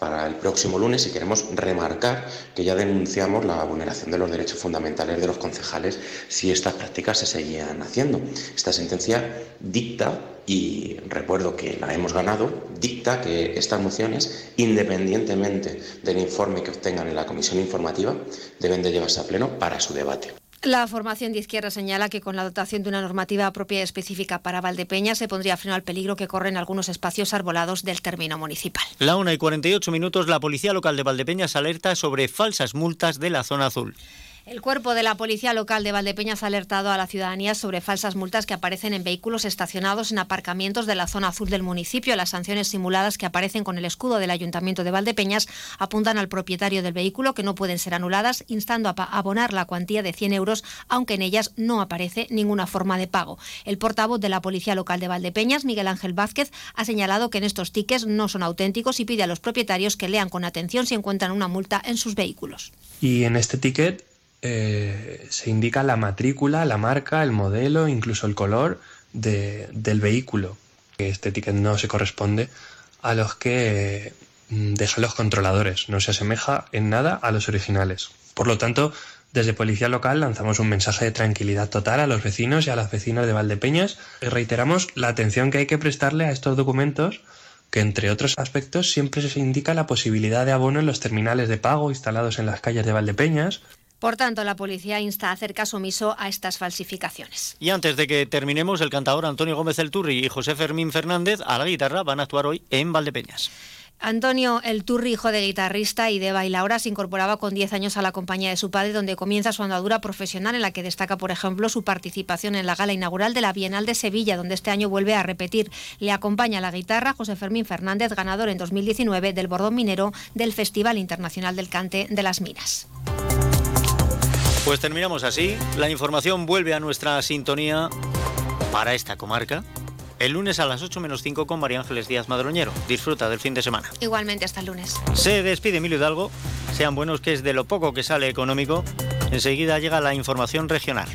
para el próximo lunes y queremos remarcar que ya denunciamos la vulneración de los derechos fundamentales de los concejales si estas prácticas se seguían haciendo. Esta sentencia dicta, y recuerdo que la hemos ganado, dicta que estas mociones, independientemente del informe que obtengan en la comisión informativa, deben de llevarse a pleno para su debate. La formación de izquierda señala que con la dotación de una normativa propia y específica para Valdepeña se pondría freno al peligro que corren algunos espacios arbolados del término municipal. La 1 y 48 minutos, la Policía Local de Valdepeñas alerta sobre falsas multas de la zona azul. El cuerpo de la Policía Local de Valdepeñas ha alertado a la ciudadanía sobre falsas multas que aparecen en vehículos estacionados en aparcamientos de la zona azul del municipio. Las sanciones simuladas que aparecen con el escudo del Ayuntamiento de Valdepeñas apuntan al propietario del vehículo que no pueden ser anuladas, instando a abonar la cuantía de 100 euros, aunque en ellas no aparece ninguna forma de pago. El portavoz de la Policía Local de Valdepeñas, Miguel Ángel Vázquez, ha señalado que en estos tickets no son auténticos y pide a los propietarios que lean con atención si encuentran una multa en sus vehículos. Y en este ticket eh, se indica la matrícula, la marca, el modelo, incluso el color de, del vehículo. este ticket no se corresponde a los que mm, dejan los controladores, no se asemeja en nada a los originales. Por lo tanto, desde Policía Local lanzamos un mensaje de tranquilidad total a los vecinos y a las vecinas de Valdepeñas y reiteramos la atención que hay que prestarle a estos documentos que entre otros aspectos siempre se indica la posibilidad de abono en los terminales de pago instalados en las calles de Valdepeñas. Por tanto, la policía insta a hacer caso omiso a estas falsificaciones. Y antes de que terminemos, el cantador Antonio Gómez El Turri y José Fermín Fernández a la guitarra van a actuar hoy en Valdepeñas. Antonio El Turri, hijo de guitarrista y de bailaora, se incorporaba con 10 años a la compañía de su padre, donde comienza su andadura profesional, en la que destaca, por ejemplo, su participación en la gala inaugural de la Bienal de Sevilla, donde este año vuelve a repetir. Le acompaña la guitarra José Fermín Fernández, ganador en 2019 del Bordón Minero del Festival Internacional del Cante de las Minas. Pues terminamos así. La información vuelve a nuestra sintonía para esta comarca. El lunes a las 8 menos 5 con María Ángeles Díaz Madroñero. Disfruta del fin de semana. Igualmente hasta el lunes. Se despide Emilio Hidalgo. Sean buenos que es de lo poco que sale económico. Enseguida llega la información regional.